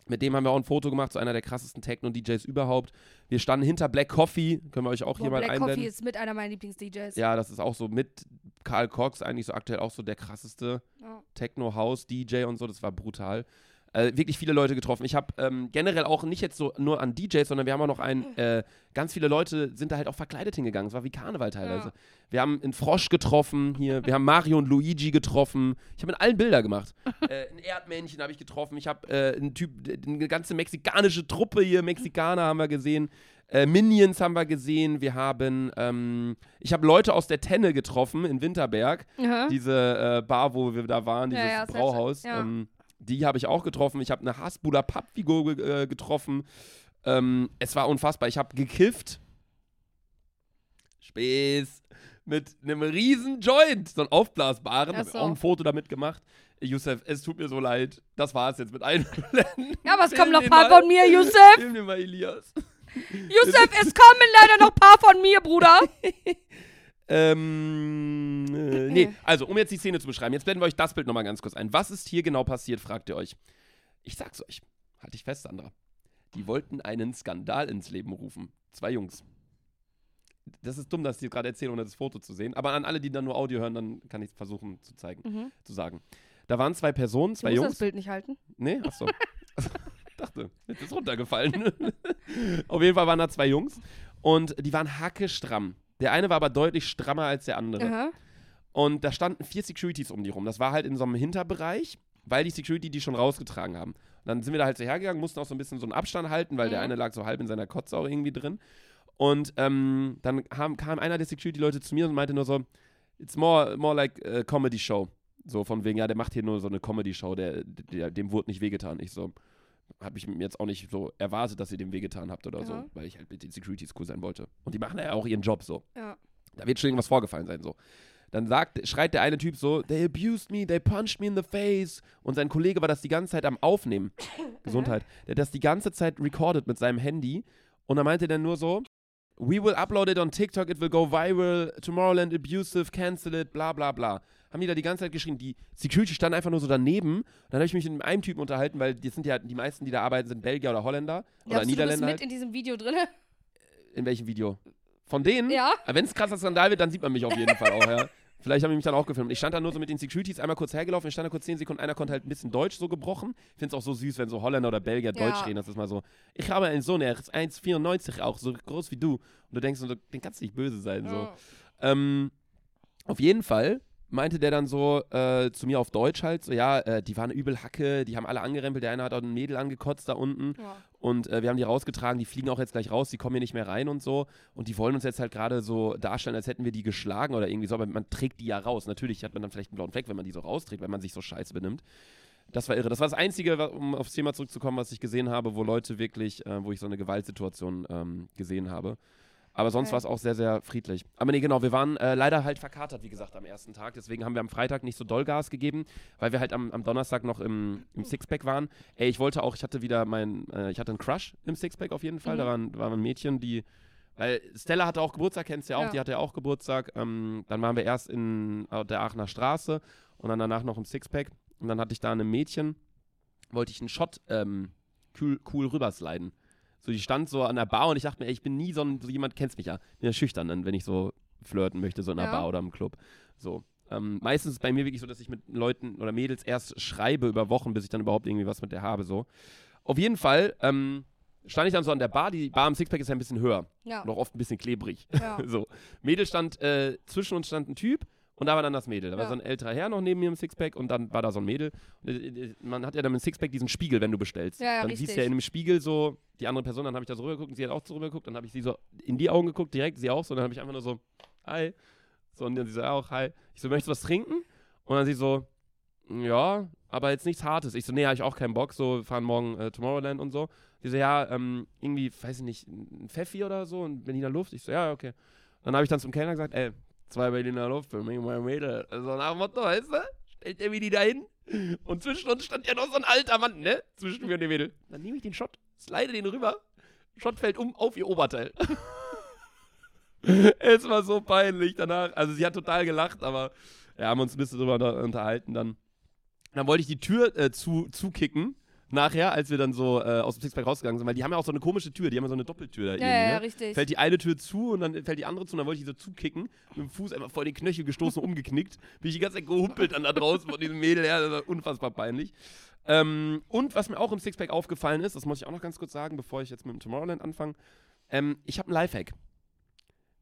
mit dem haben wir auch ein Foto gemacht, so einer der krassesten Techno-DJs überhaupt. Wir standen hinter Black Coffee, können wir euch auch Boah, hier mal Black einblenden. Coffee ist mit einer meiner Lieblings-DJs. Ja, das ist auch so mit Karl Cox eigentlich so aktuell auch so der krasseste Ja. Techno-House-DJ und so, das war brutal. Äh, wirklich viele Leute getroffen. Ich habe ähm, generell auch nicht jetzt so nur an DJs, sondern wir haben auch noch ein, äh, ganz viele Leute sind da halt auch verkleidet hingegangen. Es war wie Karneval teilweise. Ja. Wir haben einen Frosch getroffen hier, wir haben Mario und Luigi getroffen. Ich habe mit allen Bilder gemacht. <laughs> äh, ein Erdmännchen habe ich getroffen. Ich habe äh, einen Typ, eine ganze mexikanische Truppe hier, Mexikaner haben wir gesehen. Äh, Minions haben wir gesehen. Wir haben, ähm, ich habe Leute aus der Tenne getroffen in Winterberg Aha. diese äh, Bar, wo wir da waren, Ja, dieses ja, sehr Brauhaus, ja. ähm, die habe ich auch getroffen. Ich habe eine Hasbuler Pappfigur äh, getroffen. Ähm, es war unfassbar. Ich habe gekifft. Späß. Mit einem riesen Joint, so einen aufblasbaren. Ach Hab so. auch ein Foto damit gemacht. Youssef, es tut mir so leid. Das war es jetzt mit allen. <laughs> Ja, aber es kommen noch ein paar mal. von mir, Yusuf. Film dir mal Elias. Yusuf, es kommen leider noch ein paar von mir, Bruder. <laughs> Ähm, äh, nee, <laughs> also um jetzt die Szene zu beschreiben, jetzt blenden wir euch das Bild nochmal ganz kurz ein. Was ist hier genau passiert, fragt ihr euch. Ich sag's euch. Halt dich fest, Sandra. Die wollten einen Skandal ins Leben rufen. Zwei Jungs. Das ist dumm, dass ich gerade erzähle, ohne das Foto zu sehen. Aber an alle, die dann nur Audio hören, dann kann ich es versuchen zu zeigen, Mhm. zu sagen. Da waren zwei Personen, Du zwei musst Jungs. das Bild nicht halten. Nee, achso. <laughs> dachte, jetzt ist runtergefallen. <laughs> Auf jeden Fall waren da zwei Jungs und die waren hackestramm. Der eine war aber deutlich strammer als der andere. Aha. Und da standen vier Securities um die rum. Das war halt in so einem Hinterbereich, weil die Security die schon rausgetragen haben. Und dann sind wir da halt so hergegangen, mussten auch so ein bisschen so einen Abstand halten, weil der Mhm. eine lag so halb in seiner Kotze auch irgendwie drin. Und ähm, dann kam, kam einer der Security-Leute zu mir und meinte nur so, it's more, more like a comedy show. So von wegen, ja, der macht hier nur so eine Comedy-Show, der, der, dem wurde nicht wehgetan. Ich so, habe ich mir jetzt auch nicht so erwartet, dass ihr dem wehgetan habt oder so, Ja. weil ich halt mit den Securities cool sein wollte. Und die machen ja auch ihren Job so. Ja. Da wird schon irgendwas vorgefallen sein, so. Dann sagt, schreit der eine Typ so, they abused me, they punched me in the face. Und sein Kollege war das die ganze Zeit am Aufnehmen. <laughs> Gesundheit. Der hat das die ganze Zeit recorded mit seinem Handy. Und dann meinte er dann nur so, we will upload it on TikTok, it will go viral, Tomorrowland abusive, cancel it, bla bla bla. Haben die da die ganze Zeit geschrien. Die Security stand einfach nur so daneben. Dann habe ich mich mit einem Typen unterhalten, weil die sind ja, die meisten, die da arbeiten, sind Belgier oder Holländer. Glaubst oder du, du bist Niederländer. mit Halt. in diesem Video drin? In welchem Video? Von denen? Ja. Wenn es krasser Skandal wird, dann sieht man mich auf jeden Fall auch, ja. <laughs> Vielleicht haben die mich dann auch gefilmt. Ich stand da nur so mit den Securities einmal kurz hergelaufen, ich stand da kurz 10 Sekunden, einer konnte halt ein bisschen Deutsch so gebrochen. Ich finde es auch so süß, wenn so Holländer oder Belgier Ja. Deutsch reden. Das ist mal so, ich habe einen Sohn, er ist 1,94 auch, so groß wie du. Und du denkst, so, den kannst du nicht böse sein. So. Ja. Ähm, auf jeden Fall meinte der dann so äh, zu mir auf Deutsch halt, so ja, äh, die waren übel Hacke, die haben alle angerempelt, der eine hat auch ein Mädel angekotzt da unten. Ja. Und äh, wir haben die rausgetragen, die fliegen auch jetzt gleich raus, die kommen hier nicht mehr rein und so. Und die wollen uns jetzt halt gerade so darstellen, als hätten wir die geschlagen oder irgendwie so, aber man trägt die ja raus. Natürlich hat man dann vielleicht einen blauen Fleck, wenn man die so rausträgt, weil man sich so scheiße benimmt. Das war irre. Das war das Einzige, um aufs Thema zurückzukommen, was ich gesehen habe, wo Leute wirklich, äh, wo ich so eine Gewaltsituation ähm, gesehen habe. Aber sonst Okay. war es auch sehr, sehr friedlich. Aber nee, genau, wir waren äh, leider halt verkatert, wie gesagt, am ersten Tag. Deswegen haben wir am Freitag nicht so doll Gas gegeben, weil wir halt am, am Donnerstag noch im, im Sixpack waren. Ey, ich wollte auch, ich hatte wieder mein, äh, ich hatte einen Crush im Sixpack auf jeden Fall. Mhm. Da waren, war ein Mädchen, die, weil Stella hatte auch Geburtstag, kennst du ja auch, Ja. die hatte ja auch Geburtstag. Ähm, dann waren wir erst in der Aachener Straße und dann danach noch im Sixpack. Und dann hatte ich da ein Mädchen, wollte ich einen Shot ähm, cool, cool rübersliden. So, die stand so an der Bar und ich dachte mir, ey, ich bin nie so, ein, so jemand, kennst mich ja, bin ja schüchtern, dann, wenn ich so flirten möchte, so in einer Ja. Bar oder im Club. So. Ähm, meistens ist es bei mir wirklich so, dass ich mit Leuten oder Mädels erst schreibe über Wochen, bis ich dann überhaupt irgendwie was mit der habe. So. Auf jeden Fall ähm, stand ich dann so an der Bar. Die Bar im Sixpack ist ja ein bisschen höher Ja. und auch oft ein bisschen klebrig. ja. <laughs> so. Mädel stand, äh, zwischen uns stand ein Typ und da war dann das Mädel. Da war Ja. so ein älterer Herr noch neben mir im Sixpack und dann war da so ein Mädel. Und, äh, äh, man hat ja dann im Sixpack diesen Spiegel, wenn du bestellst. Ja, ja, dann siehst du richtig. ja in dem Spiegel so die andere Person, dann habe ich da so rübergeguckt und sie hat auch so rübergeguckt, dann habe ich sie so in die Augen geguckt, direkt, sie auch so, und dann habe ich einfach nur so, hi. So, und dann sie so, ja, auch, hi. Ich so, möchtest du was trinken? Und dann sie so, ja, aber jetzt nichts Hartes. Ich so, nee, habe ich auch keinen Bock, so, wir fahren morgen äh, Tomorrowland und so. Die so, ja, ähm, irgendwie, weiß ich nicht, ein Pfeffi oder so, in Berliner Luft. Ich so, ja, okay. Dann habe ich dann zum Kellner gesagt, ey, zwei Berliner Luft für mich und meine Mädel. Also nach dem Motto, weißt du? Stellt der mir die da hin? Und zwischen uns stand ja noch so ein alter Mann, ne? Zwischen mir und dem Mädel. Dann nehme ich den Shot, slide den rüber. Shot fällt um auf ihr Oberteil. <laughs> es war so peinlich danach. Also sie hat total gelacht, aber ja, haben uns ein bisschen drüber unterhalten dann. Dann wollte ich die Tür äh, zu, zukicken. Nachher, als wir dann so äh, aus dem Sixpack rausgegangen sind, weil die haben ja auch so eine komische Tür, die haben ja so eine Doppeltür da Ja, irgendwie, ja, ne? richtig. Fällt die eine Tür zu und dann fällt die andere zu und dann wollte ich die so zukicken, mit dem Fuß einfach vor den Knöchel gestoßen, <laughs> umgeknickt. Bin ich die ganze Zeit gehumpelt dann da draußen von diesem Mädel, ja, das war unfassbar peinlich. Ähm, und was mir auch im Sixpack aufgefallen ist, das muss ich auch noch ganz kurz sagen, bevor ich jetzt mit dem Tomorrowland anfange, ähm, ich habe einen Lifehack.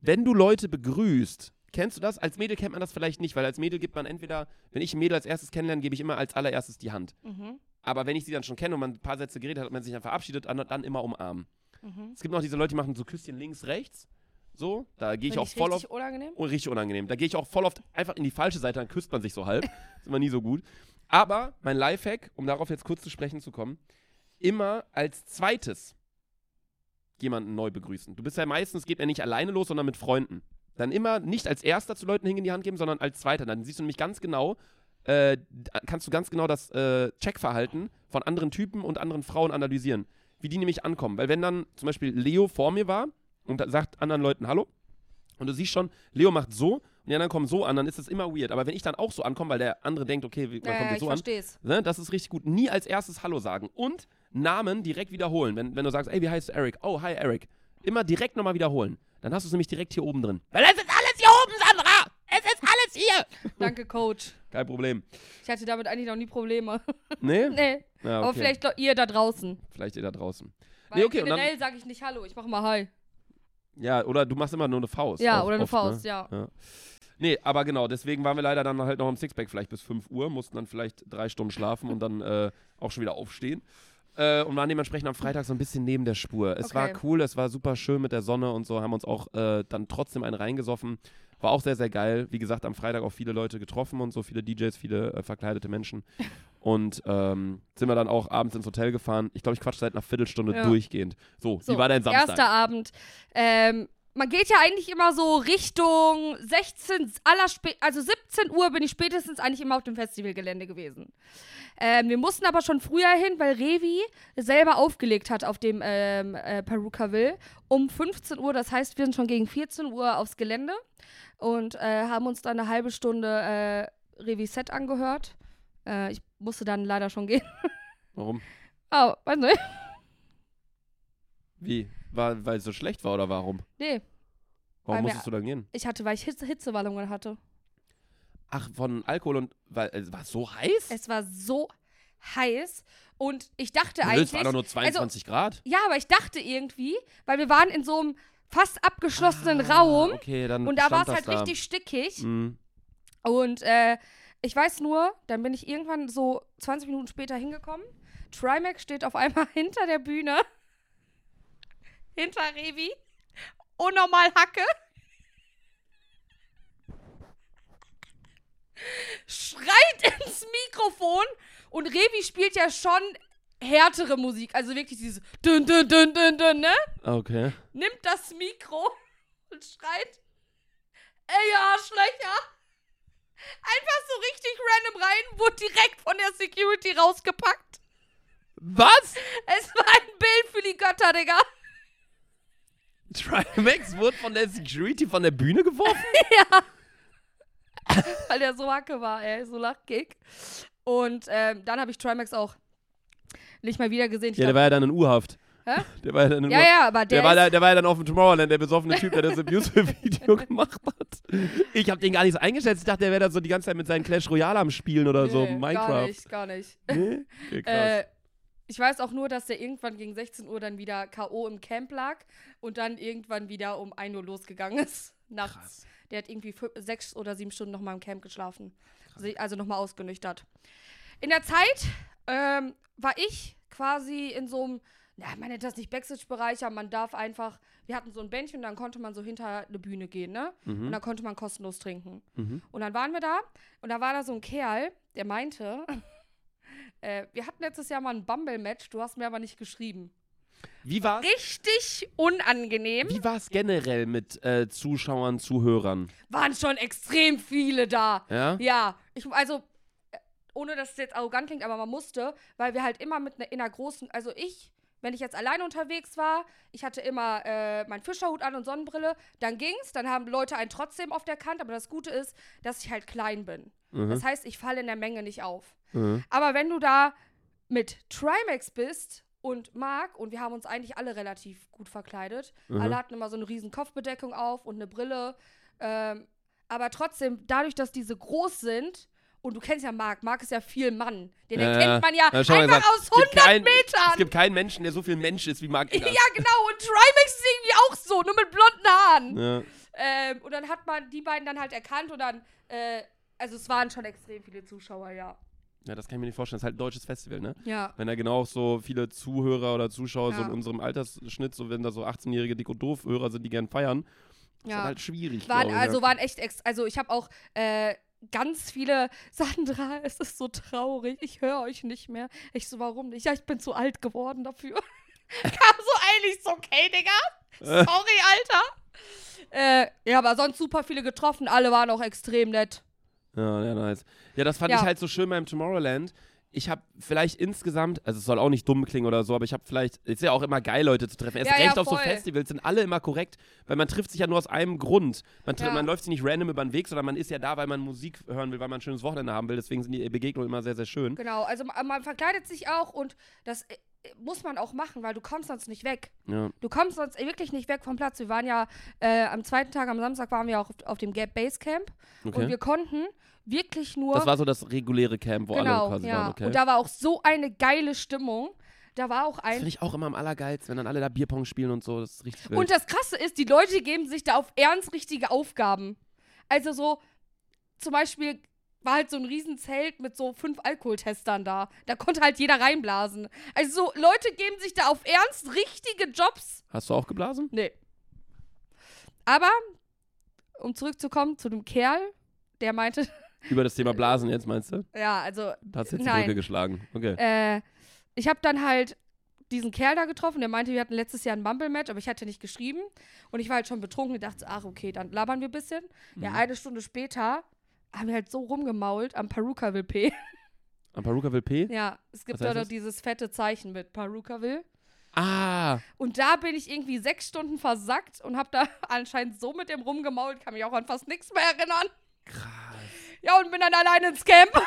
Wenn du Leute begrüßt, kennst du das? Als Mädel kennt man das vielleicht nicht, weil als Mädel gibt man entweder, wenn ich ein Mädel als erstes kennenlerne, gebe ich immer als allererstes die Hand. Mhm. Aber wenn ich sie dann schon kenne und man ein paar Sätze geredet hat und man sich dann verabschiedet, dann, dann immer umarmen. Mhm. Es gibt noch diese Leute, die machen so Küsschen links, rechts. So, da gehe ich auch voll auf. richtig unangenehm. Oh, richtig unangenehm. Da gehe ich auch voll oft einfach in die falsche Seite, dann küsst man sich so halb. <laughs> ist immer nie so gut. Aber mein Lifehack, um darauf jetzt kurz zu sprechen zu kommen, immer als zweites jemanden neu begrüßen. Du bist ja meistens, geht er nicht alleine los, sondern mit Freunden. Dann immer nicht als erster zu Leuten hingehen die Hand geben, sondern als zweiter. Dann siehst du nämlich ganz genau, äh, da kannst du ganz genau das äh, Checkverhalten von anderen Typen und anderen Frauen analysieren. Wie die nämlich ankommen. Weil wenn dann zum Beispiel Leo vor mir war und sagt anderen Leuten Hallo und du siehst schon, Leo macht so und die anderen kommen so an, dann ist das immer weird. Aber wenn ich dann auch so ankomme, weil der andere denkt, okay, man Ja, kommt ja, jetzt ich so an, versteh's. Ne, das ist richtig gut. Nie als erstes Hallo sagen. Und Namen direkt wiederholen. Wenn, wenn du sagst, ey, wie heißt du Eric? Oh, hi Eric. Immer direkt nochmal wiederholen. Dann hast du es nämlich direkt hier oben drin. Weil es ist alles hier oben, Sandra! Es ist alles hier! Danke, Coach. Kein Problem. Ich hatte damit eigentlich noch nie Probleme. Nee? <laughs> nee. Ja, Aber okay. vielleicht lo- ihr da draußen. Vielleicht ihr da draußen. Weil Nee, okay, generell sage ich nicht Hallo, ich mache mal Hi. Ja, oder du machst immer nur eine Faust. Ja, Oft- oder eine oft, Faust, ne? ja. Nee, aber genau, deswegen waren wir leider dann halt noch im Sixpack vielleicht bis 5 Uhr, mussten dann vielleicht drei Stunden schlafen und dann äh, auch schon wieder aufstehen. Äh, und waren dementsprechend am Freitag so ein bisschen neben der Spur. Es Okay. war cool, es war super schön mit der Sonne und so, haben uns auch äh, dann trotzdem einen reingesoffen. War auch sehr, sehr geil. Wie gesagt, am Freitag auch viele Leute getroffen und so, viele DJs, viele äh, verkleidete Menschen. <laughs> Und ähm, sind wir dann auch abends ins Hotel gefahren. Ich glaube, ich quatsch seit einer Viertelstunde Ja. durchgehend. So, So, wie war dein Samstag? Erster Abend. Ähm, man geht ja eigentlich immer so Richtung 16, aller also 17 Uhr bin ich spätestens eigentlich immer auf dem Festivalgelände gewesen. Ähm, wir mussten aber schon früher hin, weil Revi selber aufgelegt hat auf dem ähm, äh, Perukaville um 15 Uhr. Das heißt, wir sind schon gegen 14 Uhr aufs Gelände und äh, haben uns dann eine halbe Stunde äh, Revis Set angehört. Äh, ich musste dann leider schon gehen. <laughs> Warum? Oh, weiß nicht. Wie? War, weil es so schlecht war oder warum? Nee, Warum Weil wir- musstest du dann gehen? ich hatte, weil ich Hitze Hitzewallungen hatte. Ach, von Alkohol und. Weil, äh, war es so heiß? Es war so heiß und ich dachte Du eigentlich. willst, war doch nur 22 Grad. ja, aber ich dachte irgendwie, weil wir waren in so einem fast abgeschlossenen Ah, Raum Okay, dann und da war es halt da. richtig stickig. Mhm. Und äh, ich weiß nur, dann bin ich irgendwann so 20 Minuten später hingekommen. Trimax steht auf einmal <laughs> hinter der Bühne. <laughs> hinter Revi. Unnormal Hacke. <laughs> Schreit ins Mikrofon. Und Revi spielt ja schon härtere Musik. Also wirklich dieses dünn, dünn, dünn, dünn, dünn, ne? Okay. Nimmt das Mikro <laughs> und schreit. Ey, Arschlöcher! Einfach so richtig random rein, wurde direkt von der Security rausgepackt. Was? Es war ein Bild für die Götter, Digga. Trimax wurde von der Security von der Bühne geworfen? <laughs> Weil der so hacke war, ey, so lachkick. Und ähm, dann habe ich Trimax auch nicht mal wieder gesehen. Ich ja, der glaub- war ja dann in U-Haft. Hä? <laughs> Der war ja dann in ja, ja, aber Der, der, war da, der war ja dann auf dem Tomorrowland, der besoffene Typ, der das Abuse-Video <laughs> gemacht hat. Ich habe den gar nicht so eingeschätzt. Ich dachte, der wäre da so die ganze Zeit mit seinen Clash Royale am Spielen oder so, Nee, Minecraft. Gar nicht, gar nicht. Nee? Okay, <laughs> krass. Äh, ich weiß auch nur, dass der irgendwann gegen 16 Uhr dann wieder K.O. im Camp lag und dann irgendwann wieder um 1 Uhr losgegangen ist. Nachts. Krass. Der hat irgendwie fü- sechs oder sieben Stunden nochmal im Camp geschlafen. Also, also nochmal ausgenüchtert. In der Zeit ähm, war ich quasi in so einem, na, man nennt das nicht Backstage-Bereich, aber man darf einfach, wir hatten so ein Bändchen, dann konnte man so hinter eine Bühne gehen, ne? Und Mhm. dann konnte man kostenlos trinken. Mhm. Und dann waren wir da und da war da so ein Kerl, der meinte, <laughs> äh, wir hatten letztes Jahr mal ein Bumble-Match, du hast mir aber nicht geschrieben. Wie war's? Richtig unangenehm. Wie war es generell mit äh, Zuschauern, Zuhörern? Waren schon extrem viele da. Ja? Ja, ich, also, ohne dass es jetzt arrogant klingt, aber man musste, weil wir halt immer mit ne, in einer großen, also ich, wenn ich jetzt alleine unterwegs war, ich hatte immer äh, meinen Fischerhut an und Sonnenbrille, dann ging's, dann haben Leute einen trotzdem auf der Kante, aber das Gute ist, dass ich halt klein bin. Mhm. Das heißt, ich falle in der Menge nicht auf. Mhm. Aber wenn du da mit Trimax bist und Marc, und wir haben uns eigentlich alle relativ gut verkleidet. Mhm. Alle hatten immer so eine riesen Kopfbedeckung auf und eine Brille. Ähm, aber trotzdem, dadurch, dass diese groß sind, und du kennst ja Marc, Marc ist ja viel Mann. Den Ja, erkennt man ja einfach gesagt, aus es gibt 100 kein- Metern. Es gibt keinen Menschen, der so viel Mensch ist wie Mark <laughs> ja, genau. Und Trimax ist irgendwie auch so, nur mit blonden Haaren. Ja. Ähm, und dann hat man die beiden dann halt erkannt und dann, äh, also es waren schon extrem viele Zuschauer, ja. ja, das kann ich mir nicht vorstellen. Das ist halt ein deutsches Festival, ne? Ja. Wenn da genau so viele Zuhörer oder Zuschauer so Ja. in unserem Altersschnitt, so wenn da so 18-jährige Dick- und Doof-Hörer sind, die gern feiern, ist Ja. das halt schwierig. Waren, ich, also ja. waren echt, ex also ich habe auch äh, ganz viele, <laughs> Sandra, es ist so traurig, ich höre euch nicht mehr. Ich so, warum nicht? Ja, ich bin zu alt geworden dafür. <laughs> Kam so eigentlich so, okay, Digga, sorry, Alter. Äh, ja, aber sonst super viele getroffen, alle waren auch extrem nett. Ja, ja, nice. Ja, das fand Ja. ich halt so schön beim Tomorrowland. Ich habe vielleicht insgesamt, also es soll auch nicht dumm klingen oder so, aber ich habe vielleicht, es ist ja auch immer geil, Leute zu treffen. Erst Ja, ja, recht auf so. Festivals sind alle immer korrekt, weil man trifft sich ja nur aus einem Grund. Man, Ja. man läuft sich nicht random über den Weg, sondern man ist ja da, weil man Musik hören will, weil man ein schönes Wochenende haben will. Deswegen sind die Begegnungen immer sehr, sehr schön. Genau, also ma- man verkleidet sich auch und das äh, muss man auch machen, weil du kommst sonst nicht weg. Ja. Du kommst sonst wirklich nicht weg vom Platz. Wir waren ja äh, am zweiten Tag, am Samstag waren wir auch auf, auf dem Gap Base Camp und Okay. wir konnten wirklich nur Das war so das reguläre Camp, wo genau, alle quasi ja. waren, okay. Und da war auch so eine geile Stimmung. Da war auch das ein finde ich auch immer am allergeilsten, wenn dann alle da Bierpong spielen und so. Das ist richtig wild. und das Krasse ist, die Leute geben sich da auf ernst richtige Aufgaben. Also so zum Beispiel war halt so ein Riesenzelt mit so fünf Alkoholtestern da. Da konnte halt jeder reinblasen. Also so Leute geben sich da auf ernst richtige Jobs. Hast du auch geblasen? Nee. Aber, um zurückzukommen zu dem Kerl, der meinte, Über das Thema Blasen jetzt, meinst du? ja, also, Da hast du jetzt die Nein. Brücke geschlagen. Okay. äh, ich habe dann halt diesen Kerl da getroffen, der meinte, wir hatten letztes Jahr ein Bumble-Match, aber ich hatte nicht geschrieben. Und ich war halt schon betrunken und dachte, ach, okay, dann labern wir ein bisschen. Ja, Mhm. eine Stunde später haben wir halt so rumgemault am Perukaville P. <laughs> Am Perukaville P? ja, es gibt da das? dieses fette Zeichen mit Perukaville. Ah, Und da bin ich irgendwie sechs Stunden versackt und habe da <laughs> anscheinend so mit dem rumgemault, kann mich auch an fast nichts mehr erinnern. krass. Ja, und bin dann alleine ins Camp. <laughs>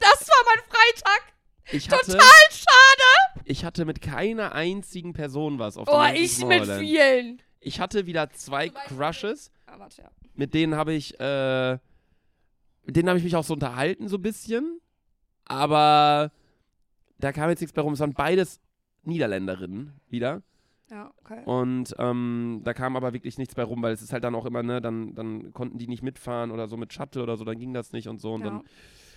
Das war mein Freitag. Ich hatte, Total schade. ich hatte mit keiner einzigen Person was auf dem Oh, ich mit vielen. Ich hatte wieder zwei Crushes, Ah, warte, ja. mit denen habe ich, äh, mit denen habe ich mich auch so unterhalten, so ein bisschen. Aber da kam jetzt nichts bei rum. Es waren beides Niederländerinnen wieder. Ja, okay. Und ähm, da kam aber wirklich nichts bei rum, weil es ist halt dann auch immer, ne, dann, dann konnten die nicht mitfahren oder so mit Shuttle oder so, dann ging das nicht und so. Und Ja. dann,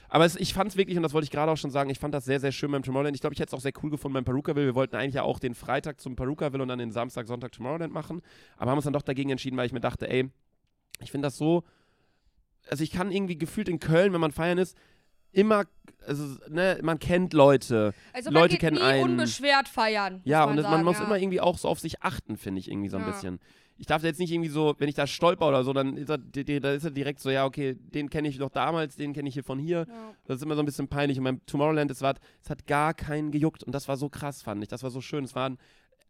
aber es, ich fand es wirklich, und das wollte ich gerade auch schon sagen, ich fand das sehr, sehr schön beim Tomorrowland. Ich glaube, ich hätte es auch sehr cool gefunden beim Perukaville. Wir wollten eigentlich ja auch den Freitag zum Perukaville und dann den Samstag, Sonntag Tomorrowland machen. Aber haben uns dann doch dagegen entschieden, weil ich mir dachte, ey, ich finde das so. Also ich kann irgendwie gefühlt in Köln, wenn man feiern ist, immer, also, ne, man kennt Leute. Also man Leute geht kennen nie einen. unbeschwert feiern. Ja, man und sagen, man muss ja. immer irgendwie auch so auf sich achten, finde ich, irgendwie so ein Ja. bisschen. Ich darf jetzt nicht irgendwie so, wenn ich da stolper oder so, dann ist er, da ist er direkt so, ja, okay, den kenne ich noch damals, den kenne ich hier von hier. Ja. Das ist immer so ein bisschen peinlich. Und beim Tomorrowland, es, war, es hat gar keinen gejuckt. Und das war so krass, fand ich. Das war so schön. Es waren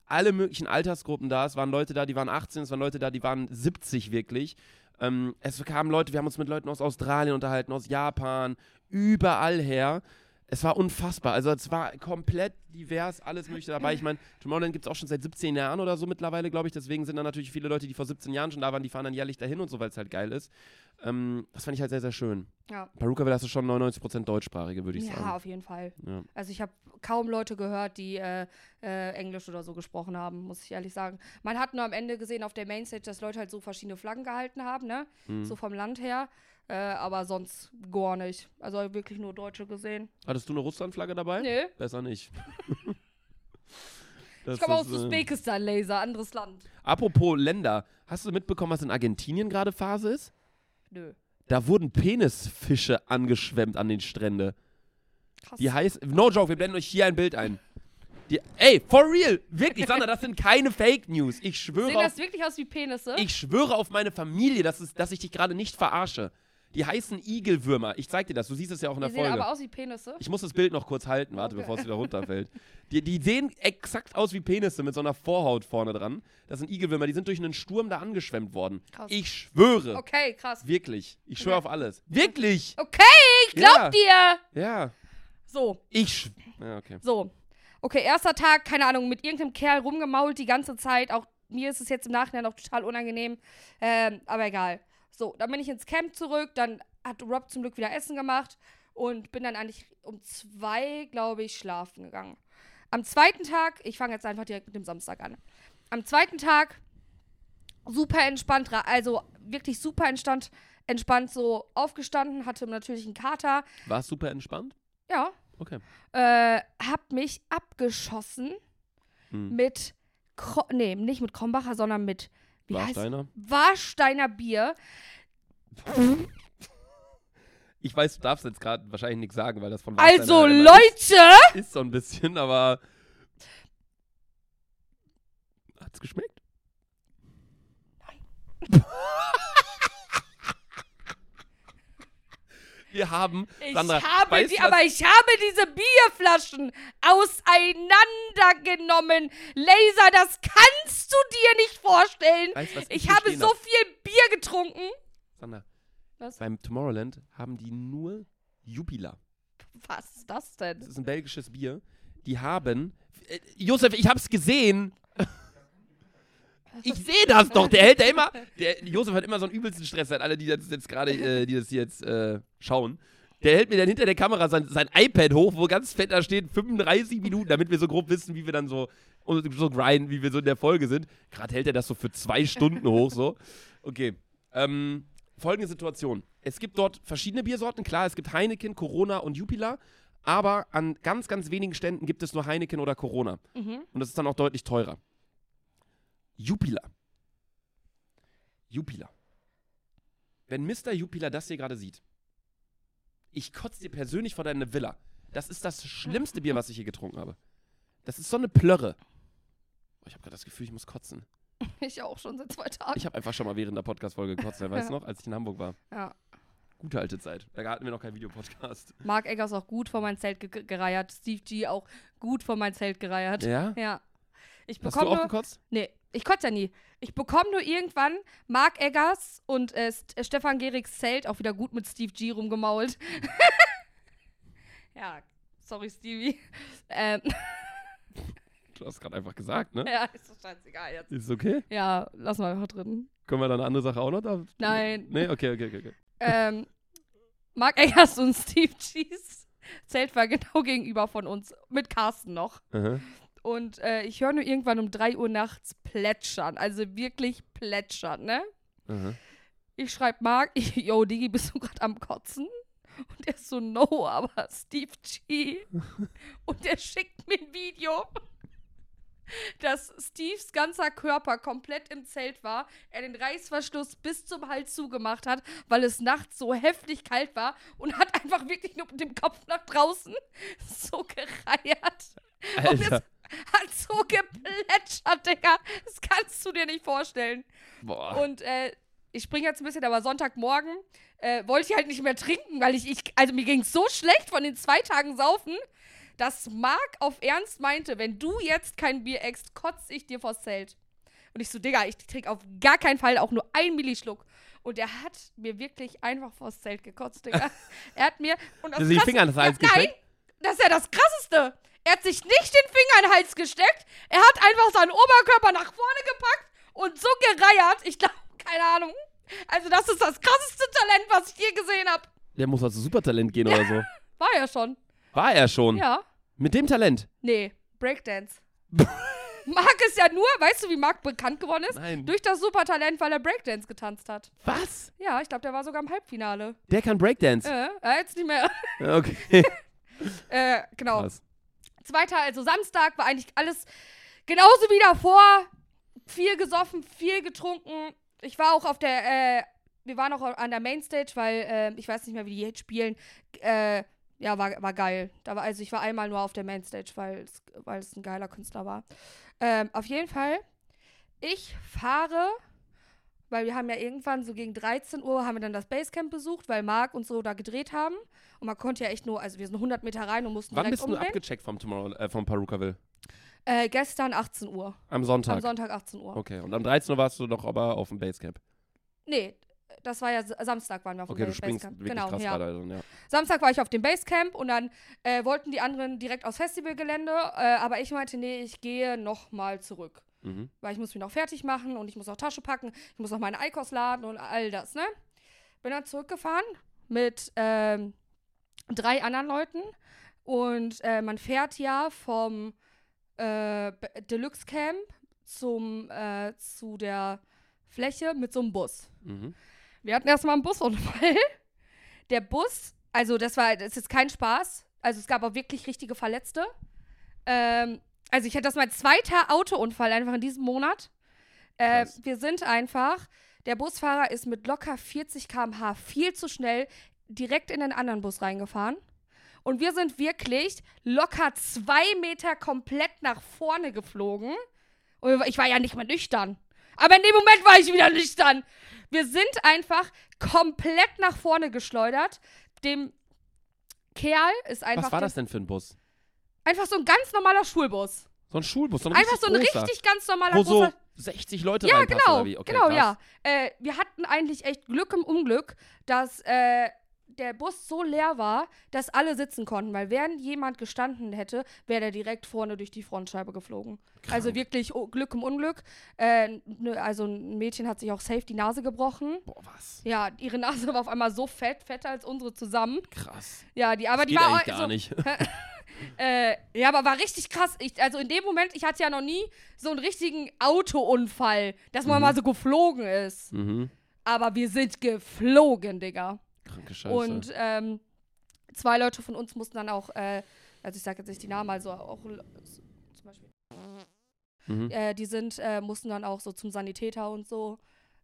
alle möglichen Altersgruppen da. Es waren Leute da, die waren 18, es waren Leute da, die waren 70 wirklich. Ähm, es kamen Leute, wir haben uns mit Leuten aus Australien unterhalten, aus Japan, überall her. Es war unfassbar. Also es war komplett divers, alles mögliche dabei. Ich meine, Tomorrowland gibt es auch schon seit 17 Jahren oder so mittlerweile, glaube ich. Deswegen sind da natürlich viele Leute, die vor 17 Jahren schon da waren, die fahren dann jährlich dahin und so, weil es halt geil ist. Ähm, das fand ich halt sehr, sehr schön. Ja. Perukaville hast du schon 99% deutschsprachige, würde ich ja, sagen. auf jeden Fall. Ja. Also ich habe kaum Leute gehört, die äh, äh, Englisch oder so gesprochen haben, muss ich ehrlich sagen. Man hat nur am Ende gesehen auf der Mainstage, dass Leute halt so verschiedene Flaggen gehalten haben, ne? Mhm. So vom Land her. Äh, aber sonst gar nicht. Also wirklich nur Deutsche gesehen. Hattest du eine Russlandflagge dabei? Nee. Besser nicht. <laughs> Das Ich komme aus äh, Usbekistan, Laser, anderes Land. Apropos Länder, hast du mitbekommen, was in Argentinien gerade Phase ist? Nö. Da wurden Penisfische angeschwemmt an den Strände. Krass. Die heißt, no joke, wir blenden euch hier ein Bild ein. Die, ey, for real, wirklich, Sandra, das sind keine Fake News. Ich schwöre Sehen auf, das wirklich aus wie Penisse? ich schwöre auf meine Familie, dass, es, dass ich dich gerade nicht verarsche. Die heißen Igelwürmer. Ich zeig dir das, du siehst es ja auch in die der sehen Folge. aber aus wie Penisse. Ich muss das Bild noch kurz halten, warte, Okay. bevor es wieder <laughs> runterfällt. Die, die sehen exakt aus wie Penisse mit so einer Vorhaut vorne dran. Das sind Igelwürmer, die sind durch einen Sturm da angeschwemmt worden. Krass. Ich schwöre. Okay, krass. Wirklich. Ich schwöre Okay. auf alles. Wirklich. Okay, ich glaub Ja. dir. Ja. So, Ich. sch- Ja, okay. so. Okay, erster Tag, keine Ahnung, mit irgendeinem Kerl rumgemault die ganze Zeit. Auch mir ist es jetzt im Nachhinein auch total unangenehm. Ähm, aber egal. So, dann bin ich ins Camp zurück. Dann hat Rob zum Glück wieder Essen gemacht. Und bin dann eigentlich um zwei, glaube ich, schlafen gegangen. Am zweiten Tag, ich fange jetzt einfach direkt mit dem Samstag an. Am zweiten Tag super entspannt, also wirklich super entspannt, entspannt so aufgestanden, hatte natürlich einen Kater. War super entspannt? Ja, Okay. äh, hab mich abgeschossen Hm. mit, Kro nee, nicht mit Krombacher, sondern mit, wie heißt Warsteiner? Warsteiner Bier. Ich weiß, du darfst jetzt gerade wahrscheinlich nichts sagen, weil das von Warsteiner Also, Leute! Ist, ist so ein bisschen, aber. Hat's geschmeckt? <laughs> Wir haben, Ich Sandra, habe weißt die, aber ich habe diese Bierflaschen auseinandergenommen. Laser, das kannst du dir nicht vorstellen. weißt, was ich, Ich habe so viel Bier getrunken. Sandra, Was? beim Tomorrowland haben die nur Jupiler. Was ist das denn? Das ist ein belgisches Bier. Die haben. Äh, Josef, ich hab's gesehen. Ich <laughs> sehe das doch. Der hält da immer. Der, Josef hat immer so einen übelsten Stress. An alle, die das jetzt gerade, äh, die das jetzt äh, schauen. Der hält mir dann hinter der Kamera sein, sein iPad hoch, wo ganz fett da steht 35 Minuten, damit wir so grob wissen, wie wir dann so, so grinden, wie wir so in der Folge sind. Gerade hält er das so für zwei Stunden hoch, so. Okay. Ähm, folgende Situation. Es gibt dort verschiedene Biersorten. Klar, es gibt Heineken, Corona und Jupiler. Aber an ganz, ganz wenigen Ständen gibt es nur Heineken oder Corona. Mhm. Und das ist dann auch deutlich teurer. Jupiler. Jupiler. Wenn Mr. Jupiler das hier gerade sieht, ich kotze dir persönlich vor deine Villa. Das ist das schlimmste Bier, was ich hier getrunken habe. Das ist so eine Plörre. Oh, Ich habe gerade das Gefühl, ich muss kotzen. <laughs> Ich auch schon seit zwei Tagen. Ich habe einfach schon mal während der Podcast-Folge gekotzt, weißt du noch, als ich in Hamburg war. Ja. Gute alte Zeit. Da hatten wir noch keinen Videopodcast. Mark Eggers auch gut vor mein Zelt ge gereiert. Steve G auch gut vor mein Zelt gereiert. Ja? Ja. Ich Hast du bekomme auch gekotzt? Nee, ich kotze ja nie. Ich bekomme nur irgendwann Mark Eggers und äh, äh, Stefan Gerichs Zelt auch wieder gut mit Steve G rumgemault. <laughs> ja, sorry, Stevie. Ähm, <laughs> Du hast gerade einfach gesagt, ne? ja, ist doch scheißegal jetzt. Ist okay? Ja, lass mal einfach drin. Können wir da eine andere Sache auch noch da? Nein. Nee, okay, okay, okay. okay. ähm, Mark Eggers und <laughs> Steve G's Zelt war genau gegenüber von uns. Mit Carsten noch. Aha. Und äh, ich höre nur irgendwann um 3 Uhr nachts plätschern. Also wirklich plätschern, ne? Aha. Ich schreibe Mark, <laughs> yo, Digi, bist du gerade am Kotzen? Und er so, no, aber Steve G. <laughs> Und er schickt mir ein Video, dass Steves ganzer Körper komplett im Zelt war, er den Reißverschluss bis zum Hals zugemacht hat, weil es nachts so heftig kalt war und hat einfach wirklich nur mit dem Kopf nach draußen <laughs> so gereiert. Alter. Hat so geplätschert, Digga. Das kannst du dir nicht vorstellen. Boah. Und äh, ich springe jetzt ein bisschen, aber Sonntagmorgen äh, wollte ich halt nicht mehr trinken, weil ich, ich also mir ging es so schlecht von den zwei Tagen Saufen, dass Marc auf Ernst meinte, wenn du jetzt kein Bier eckst, kotze ich dir vors Zelt. Und ich so, Digga, ich trinke auf gar keinen Fall auch nur einen Millischluck. Und er hat mir wirklich einfach vors Zelt gekotzt, Digga. <laughs> er hat mir. Und das Hast du die Finger an das ja, Nein, das ist ja das Krasseste. Er hat sich nicht den Finger in den Hals gesteckt. Er hat einfach seinen Oberkörper nach vorne gepackt und so gereiert. Ich glaube, keine Ahnung. Also, das ist das krasseste Talent, was ich je gesehen habe. Der muss also Supertalent gehen oder so. <laughs> War ja schon. War er schon. Ja. Mit dem Talent. Nee, Breakdance. <laughs> Marc ist ja nur, weißt du, wie Marc bekannt geworden ist? Nein. Durch das Supertalent, weil er Breakdance getanzt hat. Was? Ja, ich glaube, der war sogar im Halbfinale. Der kann Breakdance. Äh, äh, jetzt nicht mehr. Okay. <laughs> äh, genau. Krass. Zweiter, also Samstag, war eigentlich alles genauso wie davor. Viel gesoffen, viel getrunken. Ich war auch auf der, äh, wir waren auch an der Mainstage, weil äh, ich weiß nicht mehr, wie die jetzt spielen. Äh, ja, war, war geil. Da war, also ich war einmal nur auf der Mainstage, weil es, weil es ein geiler Künstler war. Ähm, auf jeden Fall, ich fahre, weil wir haben ja irgendwann so gegen 13 Uhr haben wir dann das Basecamp besucht, weil Marc und so da gedreht haben. Und man konnte ja echt nur, also wir sind 100 Meter rein und mussten Wann direkt bist du umdrehen. abgecheckt vom Tomorrow, äh, vom Perukaville? Äh, gestern 18 Uhr. Am Sonntag. Am Sonntag 18 Uhr. Okay. Und am 13 Uhr warst du noch aber auf dem Basecamp. Nee, das war ja Samstag waren wir auf dem Okay, du Base- springst Basecamp. wirklich Genau, krass ja. Also, ja. Samstag war ich auf dem Basecamp und dann äh, wollten die anderen direkt aufs Festivalgelände, äh, aber ich meinte, nee, ich gehe noch mal zurück. Mhm. Weil ich muss mich noch fertig machen und ich muss auch Tasche packen, ich muss noch meine Eikos laden und all das, ne? Bin dann zurückgefahren mit ähm, drei anderen Leuten und äh, man fährt ja vom äh, Deluxe Camp zum, äh, zu der Fläche mit so einem Bus. Mhm. Wir hatten erstmal einen Busunfall. <laughs> Der Bus, also das war, das ist jetzt kein Spaß. Also es gab auch wirklich richtige Verletzte. Ähm, also ich hatte das mein zweiter Autounfall einfach in diesem Monat. Äh, wir sind einfach, der Busfahrer ist mit locker 40 km/h viel zu schnell direkt in den anderen Bus reingefahren. Und wir sind wirklich locker zwei Meter komplett nach vorne geflogen. Und ich war ja nicht mehr nüchtern. Aber in dem Moment war ich wieder nüchtern. Wir sind einfach komplett nach vorne geschleudert. Dem Kerl ist einfach. Was war das denn für ein Bus? Einfach so ein ganz normaler Schulbus. So ein Schulbus, so ein Einfach richtig so ein großer, richtig ganz normaler Wo so großer. 60 Leute Ja, genau. Okay, genau, krass. ja. Äh, wir hatten eigentlich echt Glück im Unglück, dass äh, der Bus so leer war, dass alle sitzen konnten. Weil während jemand gestanden hätte, wäre der direkt vorne durch die Frontscheibe geflogen. Also Krank. wirklich oh, Glück im Unglück. Äh, ne, also ein Mädchen hat sich auch safe die Nase gebrochen. Boah, was? Ja, ihre Nase war auf einmal so fett, fetter als unsere zusammen. Krass. Ja, die, aber Das die war auch gar so, nicht. <laughs> Äh, ja, aber war richtig krass. Ich, also in dem Moment, ich hatte ja noch nie so einen richtigen Autounfall, dass man Mhm. mal so geflogen ist. mhm. Aber wir sind geflogen, Digga. Kranke Scheiße. Und ähm, zwei Leute von uns mussten dann auch, äh, also ich sage jetzt nicht die Namen, also auch zum Beispiel, mhm. äh, die sind, äh, mussten dann auch so zum Sanitäter und so,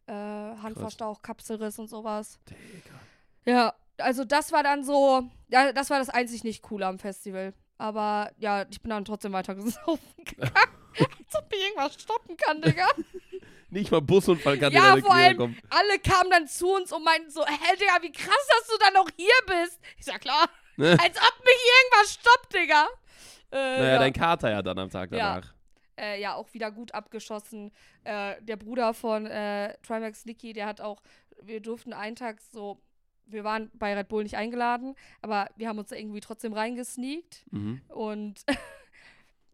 äh, Handverstauch, Kapselriss und sowas. Digga. Ja, also das war dann so, ja, das war das einzig nicht coole am Festival. Aber ja, ich bin dann trotzdem weiter <laughs> gesaufen gegangen. Als ob ich irgendwas stoppen kann, Digga. <laughs> Nicht mal Busunfall kann Ja, dir vor allem- kommen. Alle kamen dann zu uns und meinten so, hä, Digga, wie krass, dass du dann noch hier bist. Ich sag, klar, Ne? als ob mich irgendwas stoppt, Digga. Äh, Naja, ja. dein Kater ja dann am Tag Ja. danach. äh, ja, auch wieder gut abgeschossen. Äh, der Bruder von äh, Trimax Nicky, der hat auch, wir durften einen Tag so, wir waren bei Red Bull nicht eingeladen, aber wir haben uns da irgendwie trotzdem reingesneakt Mhm. und <laughs>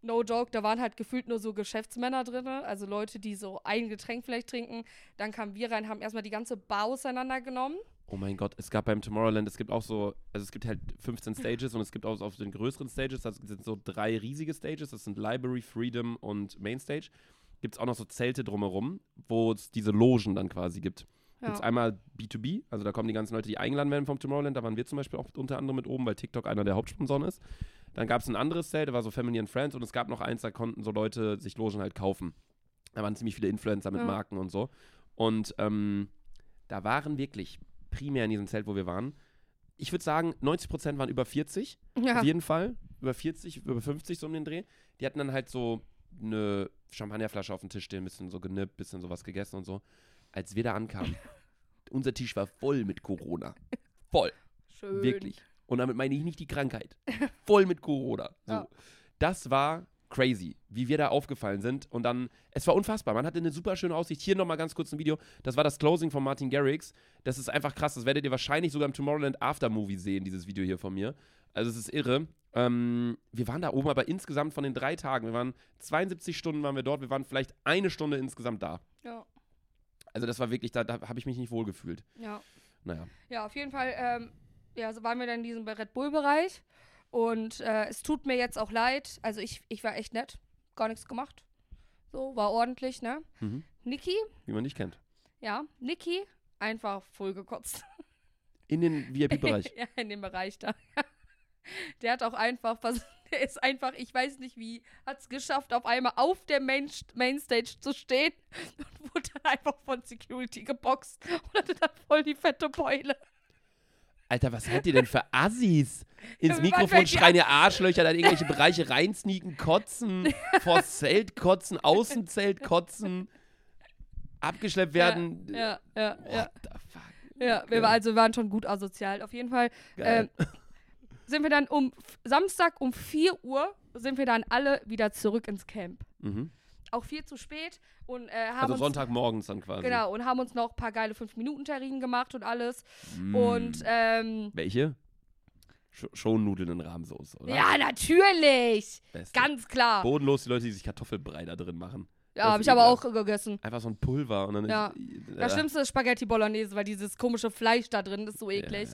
no joke, da waren halt gefühlt nur so Geschäftsmänner drin, also Leute, die so ein Getränk vielleicht trinken. Dann kamen wir rein, haben erstmal die ganze Bar auseinandergenommen. Oh mein Gott, es gab beim Tomorrowland, es gibt auch so, also es gibt halt 15 <laughs> Stages und es gibt auch auf den größeren Stages, das sind so drei riesige Stages, das sind Library, Freedom und Mainstage. Gibt es auch noch so Zelte drumherum, wo es diese Logen dann quasi gibt. Ja. Es einmal B2B, also da kommen die ganzen Leute, die eingeladen werden vom Tomorrowland, da waren wir zum Beispiel auch unter anderem mit oben, weil TikTok einer der Hauptsponsoren ist. Dann gab es ein anderes Zelt, da war so Family and Friends und es gab noch eins, da konnten so Leute sich Logen halt kaufen. Da waren ziemlich viele Influencer mit Ja. Marken und so. Und ähm, da waren wirklich primär in diesem Zelt, wo wir waren, ich würde sagen, 90% waren über 40, Ja. auf jeden Fall. Über 40, über 50 so um den Dreh. Die hatten dann halt so eine Champagnerflasche auf dem Tisch stehen, bisschen so genippt, bisschen sowas gegessen und so. Als wir da ankamen, <laughs> unser Tisch war voll mit Corona. Voll. Schön. Wirklich. Und damit meine ich nicht die Krankheit. <laughs> Voll mit Corona. So. Ja. Das war crazy, wie wir da aufgefallen sind. Und dann, es war unfassbar. Man hatte eine super schöne Aussicht. Hier nochmal ganz kurz ein Video. Das war das Closing von Martin Garrix. Das ist einfach krass. Das werdet ihr wahrscheinlich sogar im Tomorrowland Aftermovie sehen, dieses Video hier von mir. Also es ist irre. Ähm, wir waren da oben, aber insgesamt von den drei Tagen, wir waren 72 Stunden waren wir dort, wir waren vielleicht eine Stunde insgesamt da. Ja. Also das war wirklich, da, da habe ich mich nicht wohl gefühlt. ja. Naja. Ja, auf jeden Fall ähm, ja, so waren wir dann in diesem Red Bull-Bereich. Und äh, es tut mir jetzt auch leid. Also ich, ich war echt nett. Gar nichts gemacht. So, war ordentlich, ne? Mhm. Niki, Wie man dich kennt. ja, Niki, einfach voll gekotzt. In den VIP-Bereich. <laughs> ja, in dem Bereich da. <laughs> Der hat auch einfach, vers- der <laughs> ist einfach, ich weiß nicht wie, hat es geschafft, auf einmal auf der Main Mainstage zu stehen <laughs> und wurde dann einfach von Security geboxt und hatte dann voll die fette Beule. Alter, was seid ihr denn für Assis? <laughs> Ins Ja, Mikrofon schreien ihr Arschlöcher, dann irgendwelche Bereiche reinsneaken, kotzen, vors Zelt kotzen, Außenzelt kotzen, abgeschleppt werden. Ja, ja, ja. What the fuck? Ja, wir, war, also waren schon gut asozial. Auf jeden Fall ähm, sind wir dann um Samstag um 4 Uhr sind wir dann alle wieder zurück ins Camp. mhm. auch viel zu spät und äh, haben Also uns Sonntagmorgens dann quasi. genau und haben uns noch ein paar geile 5-Minuten-Terrinen gemacht und alles. Mm. Und ähm, Welche? Sch Schonnudeln in Rahmsoße, oder? ja, natürlich. Beste. Ganz klar. Bodenlos die Leute, die sich Kartoffelbrei da drin machen. Ja, habe ich aber auch gegessen. Einfach so ein Pulver und dann Ja. ist, Das Schlimmste ist Spaghetti Bolognese, weil dieses komische Fleisch da drin ist so eklig.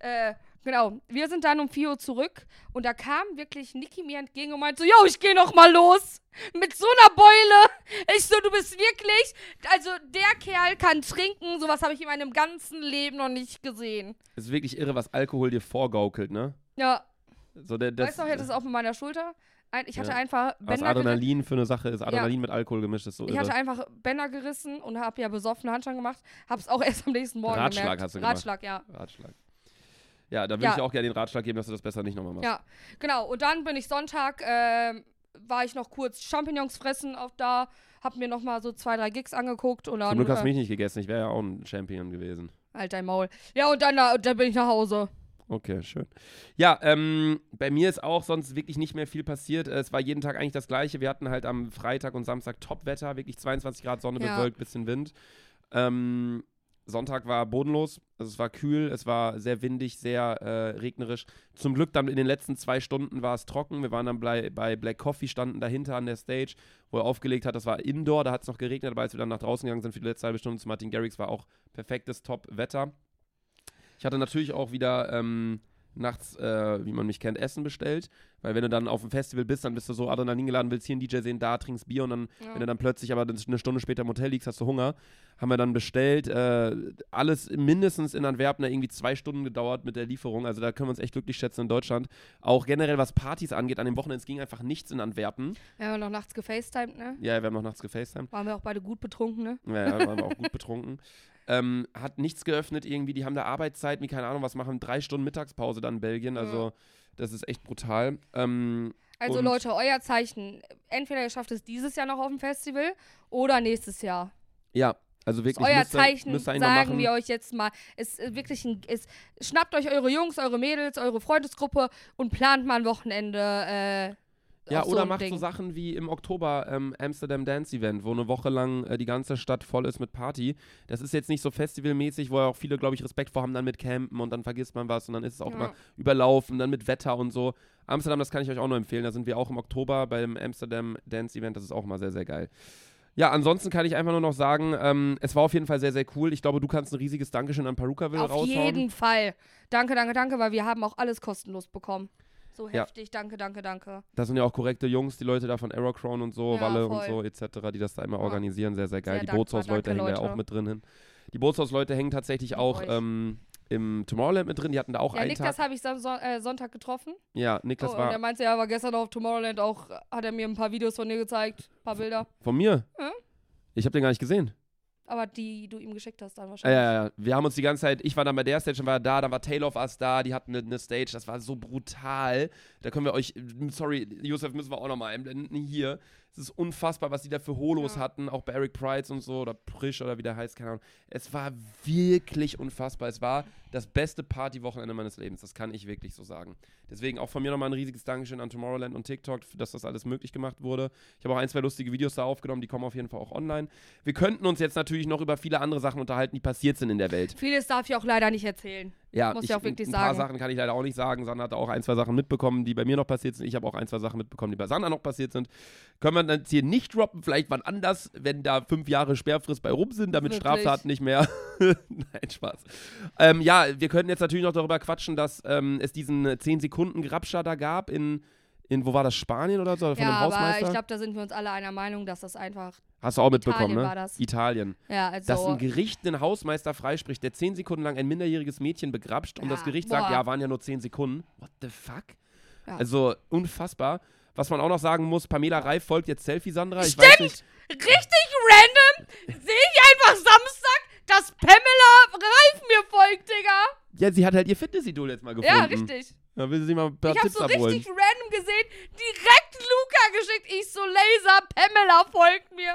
Ja, ja. Äh, genau. Wir sind dann um 4 Uhr zurück und da kam wirklich Niki mir entgegen und meinte so, yo, ich geh noch mal los. Mit so einer Beule. Ich so, du bist wirklich, also der Kerl kann trinken. Sowas habe ich in meinem ganzen Leben noch nicht gesehen. Es ist wirklich irre, was Alkohol dir vorgaukelt, ne? Ja, So der, das, weißt du noch, ich hatte auch mit meiner Schulter. Ich hatte Ja. einfach was Bänder, geri Adrenalin für eine Sache ist. Adrenalin mit Alkohol gemischt ist so ich irre. hatte einfach Bänder gerissen und habe ja besoffene Handstand gemacht. Hab's auch erst am nächsten Morgen Ratschlag gemerkt. hast du gemacht. Ratschlag, ja. Ratschlag. Ja, da würde Ja. ich auch gerne den Ratschlag geben, dass du das besser nicht nochmal machst. Ja, genau. Und dann bin ich Sonntag, ähm, war ich noch kurz Champignons fressen auf da, hab mir noch mal so zwei, drei Gigs angeguckt und dann. Zum Glück hast du äh, mich nicht gegessen. Ich wäre ja auch ein Champion gewesen. halt dein Maul. Ja, und dann, äh, dann bin ich nach Hause. Okay, schön. Ja, ähm, bei mir ist auch sonst wirklich nicht mehr viel passiert. Äh, Es war jeden Tag eigentlich das Gleiche. Wir hatten halt am Freitag und Samstag Top-Wetter, wirklich 22 Grad Sonne Ja. bewölkt, bisschen Wind. Ähm, Sonntag war bodenlos, also es war kühl, es war sehr windig, sehr äh, regnerisch. Zum Glück dann in den letzten zwei Stunden war es trocken. Wir waren dann bei, bei Black Coffee, standen dahinter an der Stage, wo er aufgelegt hat. Das war Indoor, da hat es noch geregnet, aber als wir dann nach draußen gegangen sind für die letzte halbe Stunde zu Martin Garrix, war auch perfektes Top-Wetter. Ich hatte natürlich auch wieder ähm, nachts, äh, wie man mich kennt, Essen bestellt. Weil wenn du dann auf dem Festival bist, dann bist du so Adrenalin geladen, willst hier einen DJ sehen, da trinkst Bier und dann, Ja. wenn du dann plötzlich aber eine Stunde später im Hotel liegst, hast du Hunger. Haben wir dann bestellt. Äh, alles mindestens in Antwerpen irgendwie zwei Stunden gedauert mit der Lieferung. Also da können wir uns echt glücklich schätzen in Deutschland. Auch generell, was Partys angeht, an dem Wochenende, es ging einfach nichts in Antwerpen. Wir haben noch nachts gefacetimed, ne? Ja, wir haben noch nachts gefacetimed. Waren wir auch beide gut betrunken, ne? Ja, ja, waren wir auch gut betrunken. <laughs> Ähm, hat nichts geöffnet irgendwie. Die haben da Arbeitszeit, wie keine Ahnung was machen. Drei Stunden Mittagspause dann in Belgien. Also, das ist echt brutal. Ähm, Also Leute, euer Zeichen. Entweder ihr schafft es dieses Jahr noch auf dem Festival oder nächstes Jahr. ja, also ist wirklich. euer müsst Zeichen, müsst ihr sagen wir euch jetzt mal. Es ist wirklich ein, es, schnappt euch eure Jungs, eure Mädels, eure Freundesgruppe und plant mal ein Wochenende. Äh, Ja, auf so oder macht Ding. so Sachen wie im Oktober ähm, Amsterdam Dance Event, wo eine Woche lang äh, die ganze Stadt voll ist mit Party. Das ist jetzt nicht so festivalmäßig, wo ja auch viele, glaube ich, Respekt vor haben, dann mit Campen und dann vergisst man was und dann ist es auch Ja. immer überlaufen, dann mit Wetter und so. Amsterdam, das kann ich euch auch nur empfehlen. Da sind wir auch im Oktober beim Amsterdam Dance Event. Das ist auch mal sehr, sehr geil. Ja, ansonsten kann ich einfach nur noch sagen, ähm, es war auf jeden Fall sehr, sehr cool. Ich glaube, du kannst ein riesiges Dankeschön an Perukaville Auf raushauen. jeden Fall. Danke, danke, danke, weil wir haben auch alles kostenlos bekommen. So Ja. heftig, danke, danke, danke. Das sind ja auch korrekte Jungs, die Leute da von Aerocrown und so, Ja, Walle und voll. so etc., die das da immer Ja. organisieren. Sehr, sehr geil. Sehr die dankbar, Bootshausleute hängen da auch mit drin hin. Die Bootshausleute hängen tatsächlich Dank auch ähm, im Tomorrowland mit drin. Die hatten da auch Ja, einen Niklas habe ich Son äh, Sonntag getroffen. Ja, Niklas Oh, und er war meinte, er war gestern auf Tomorrowland auch, hat er mir ein paar Videos von dir gezeigt, ein paar Bilder. von mir. Ja. Ich habe den gar nicht gesehen. Aber die du ihm geschickt hast dann Ja, wahrscheinlich. ja, ja. Wir haben uns die ganze Zeit, ich war dann bei der Stage und war da, dann war Taylor of Us da, die hatten eine, eine Stage, das war so brutal. Da können wir euch, sorry, Josef, müssen wir auch nochmal einblenden hier. Es ist unfassbar, was die da für Holos Ja. hatten, auch bei Eric Price und so, oder Prisch oder wie der heißt, keine Ahnung. Es war wirklich unfassbar. Es war das beste Partywochenende meines Lebens, das kann ich wirklich so sagen. Deswegen auch von mir nochmal ein riesiges Dankeschön an Tomorrowland und TikTok, dass das alles möglich gemacht wurde. Ich habe auch ein, zwei lustige Videos da aufgenommen, die kommen auf jeden Fall auch online. Wir könnten uns jetzt natürlich noch über viele andere Sachen unterhalten, die passiert sind in der Welt. Vieles darf ich auch leider nicht erzählen. Ja, Muss ich, ich auch wirklich ein paar sagen. Sachen kann ich leider auch nicht sagen. Sandra hat auch ein, zwei Sachen mitbekommen, die bei mir noch passiert sind. Ich habe auch ein, zwei Sachen mitbekommen, die bei Sandra noch passiert sind. Können wir jetzt hier nicht droppen, vielleicht wann anders, wenn da fünf Jahre Sperrfrist bei rum sind, damit Wirklich? Straftaten nicht mehr. <laughs> Nein, Spaß. Ähm, ja, wir könnten jetzt natürlich noch darüber quatschen, dass ähm, es diesen 10-Sekunden-Grabscher da gab in, in, wo war das, Spanien oder so? Von ja, dem aber Hausmeister? ich glaube, da sind wir uns alle einer Meinung, dass das einfach. Hast du auch mitbekommen, Italien ne? war das. Italien. Ja, also. Dass ein Gericht einen Hausmeister freispricht, der zehn Sekunden lang ein minderjähriges Mädchen begrapscht und Ja, das Gericht sagt, boah. ja, waren ja nur zehn Sekunden. What the fuck? Ja. Also unfassbar. Was man auch noch sagen muss, Pamela Reif folgt jetzt Selfie Sandra. Ich weiß nicht. richtig random sehe ich einfach Samstag, dass Pamela Reif mir folgt, Digga. Ja, sie hat halt ihr Fitnessidol jetzt mal gefunden. Ja, richtig. Da will sie mal ein paar Ich habe Tipps so abholen. richtig random gesehen, direkt Luca geschickt. Ich so, Laser, Pamela folgt mir.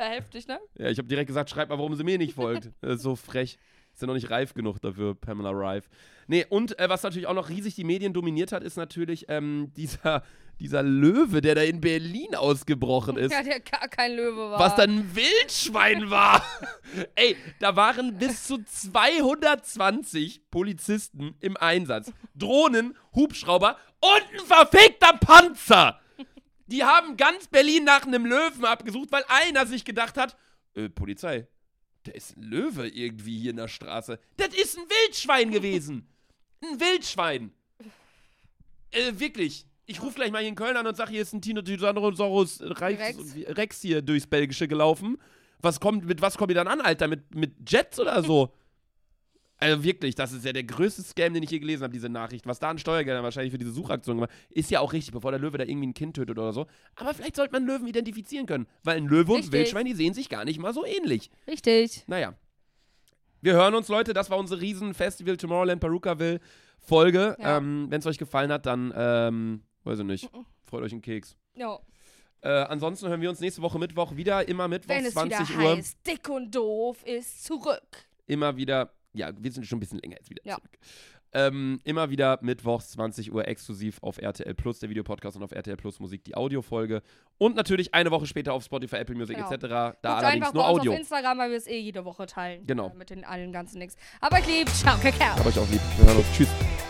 Ja, heftig, ne? Ja, ich habe direkt gesagt, schreib mal, warum sie mir nicht folgt. <laughs> So frech. Ist ja noch nicht reif genug dafür, Pamela Rife. Nee, und äh, was natürlich auch noch riesig die Medien dominiert hat, ist natürlich ähm, <laughs> dieser, dieser Löwe, der da in Berlin ausgebrochen <laughs> ist. Ja, der gar kein Löwe war. Was dann ein Wildschwein war. Ey, da waren bis zu 220 Polizisten im Einsatz. Drohnen, Hubschrauber und ein verfickter Panzer. Die haben ganz Berlin nach einem Löwen abgesucht, weil einer sich gedacht hat, äh, Polizei, da ist ein Löwe irgendwie hier in der Straße. Das ist ein Wildschwein gewesen. <laughs> Ein Wildschwein. Äh, wirklich. Ich rufe gleich mal hier in Köln an und sage, hier ist ein Tyrannosaurus Rex, Rex. Rex hier durchs Belgische gelaufen. Was kommt, mit was kommt ihr dann an, Alter? Mit, mit Jets oder so? <laughs> Also wirklich, das ist ja der größte Scam, den ich je gelesen habe, diese Nachricht. Was da an Steuergeldern wahrscheinlich für diese Suchaktion gemacht ist ja auch richtig, bevor der Löwe da irgendwie ein Kind tötet oder so. Aber vielleicht sollte man Löwen identifizieren können, weil ein Löwe und Richtig. Wildschwein, die sehen sich gar nicht mal so ähnlich. Richtig. Naja. Wir hören uns, Leute. Das war unsere riesen Festival Tomorrowland Perukaville Folge. Ja. Ähm, Wenn es euch gefallen hat, dann, ähm, weiß ich nicht, freut euch einen Keks. Ja. Äh, ansonsten hören wir uns nächste Woche Mittwoch wieder. Immer Mittwoch, Wenn es 20 wieder Uhr. heißt, dick und doof ist zurück. Immer wieder, ja, wir sind schon ein bisschen länger jetzt wieder Ja. zurück. Ähm, immer wieder mittwochs 20 Uhr exklusiv auf RTL Plus, der Videopodcast und auf RTL Plus Musik die Audiofolge. Und natürlich eine Woche später auf Spotify, Apple Music Genau. etc. Da Guckt allerdings nur Audio. auf Instagram, weil wir es eh jede Woche teilen. Genau. Äh, mit den allen ganzen Nix. Aber ich lieb. Ciao, Kakao. Hab euch auch lieb. Wir hören uns. Tschüss.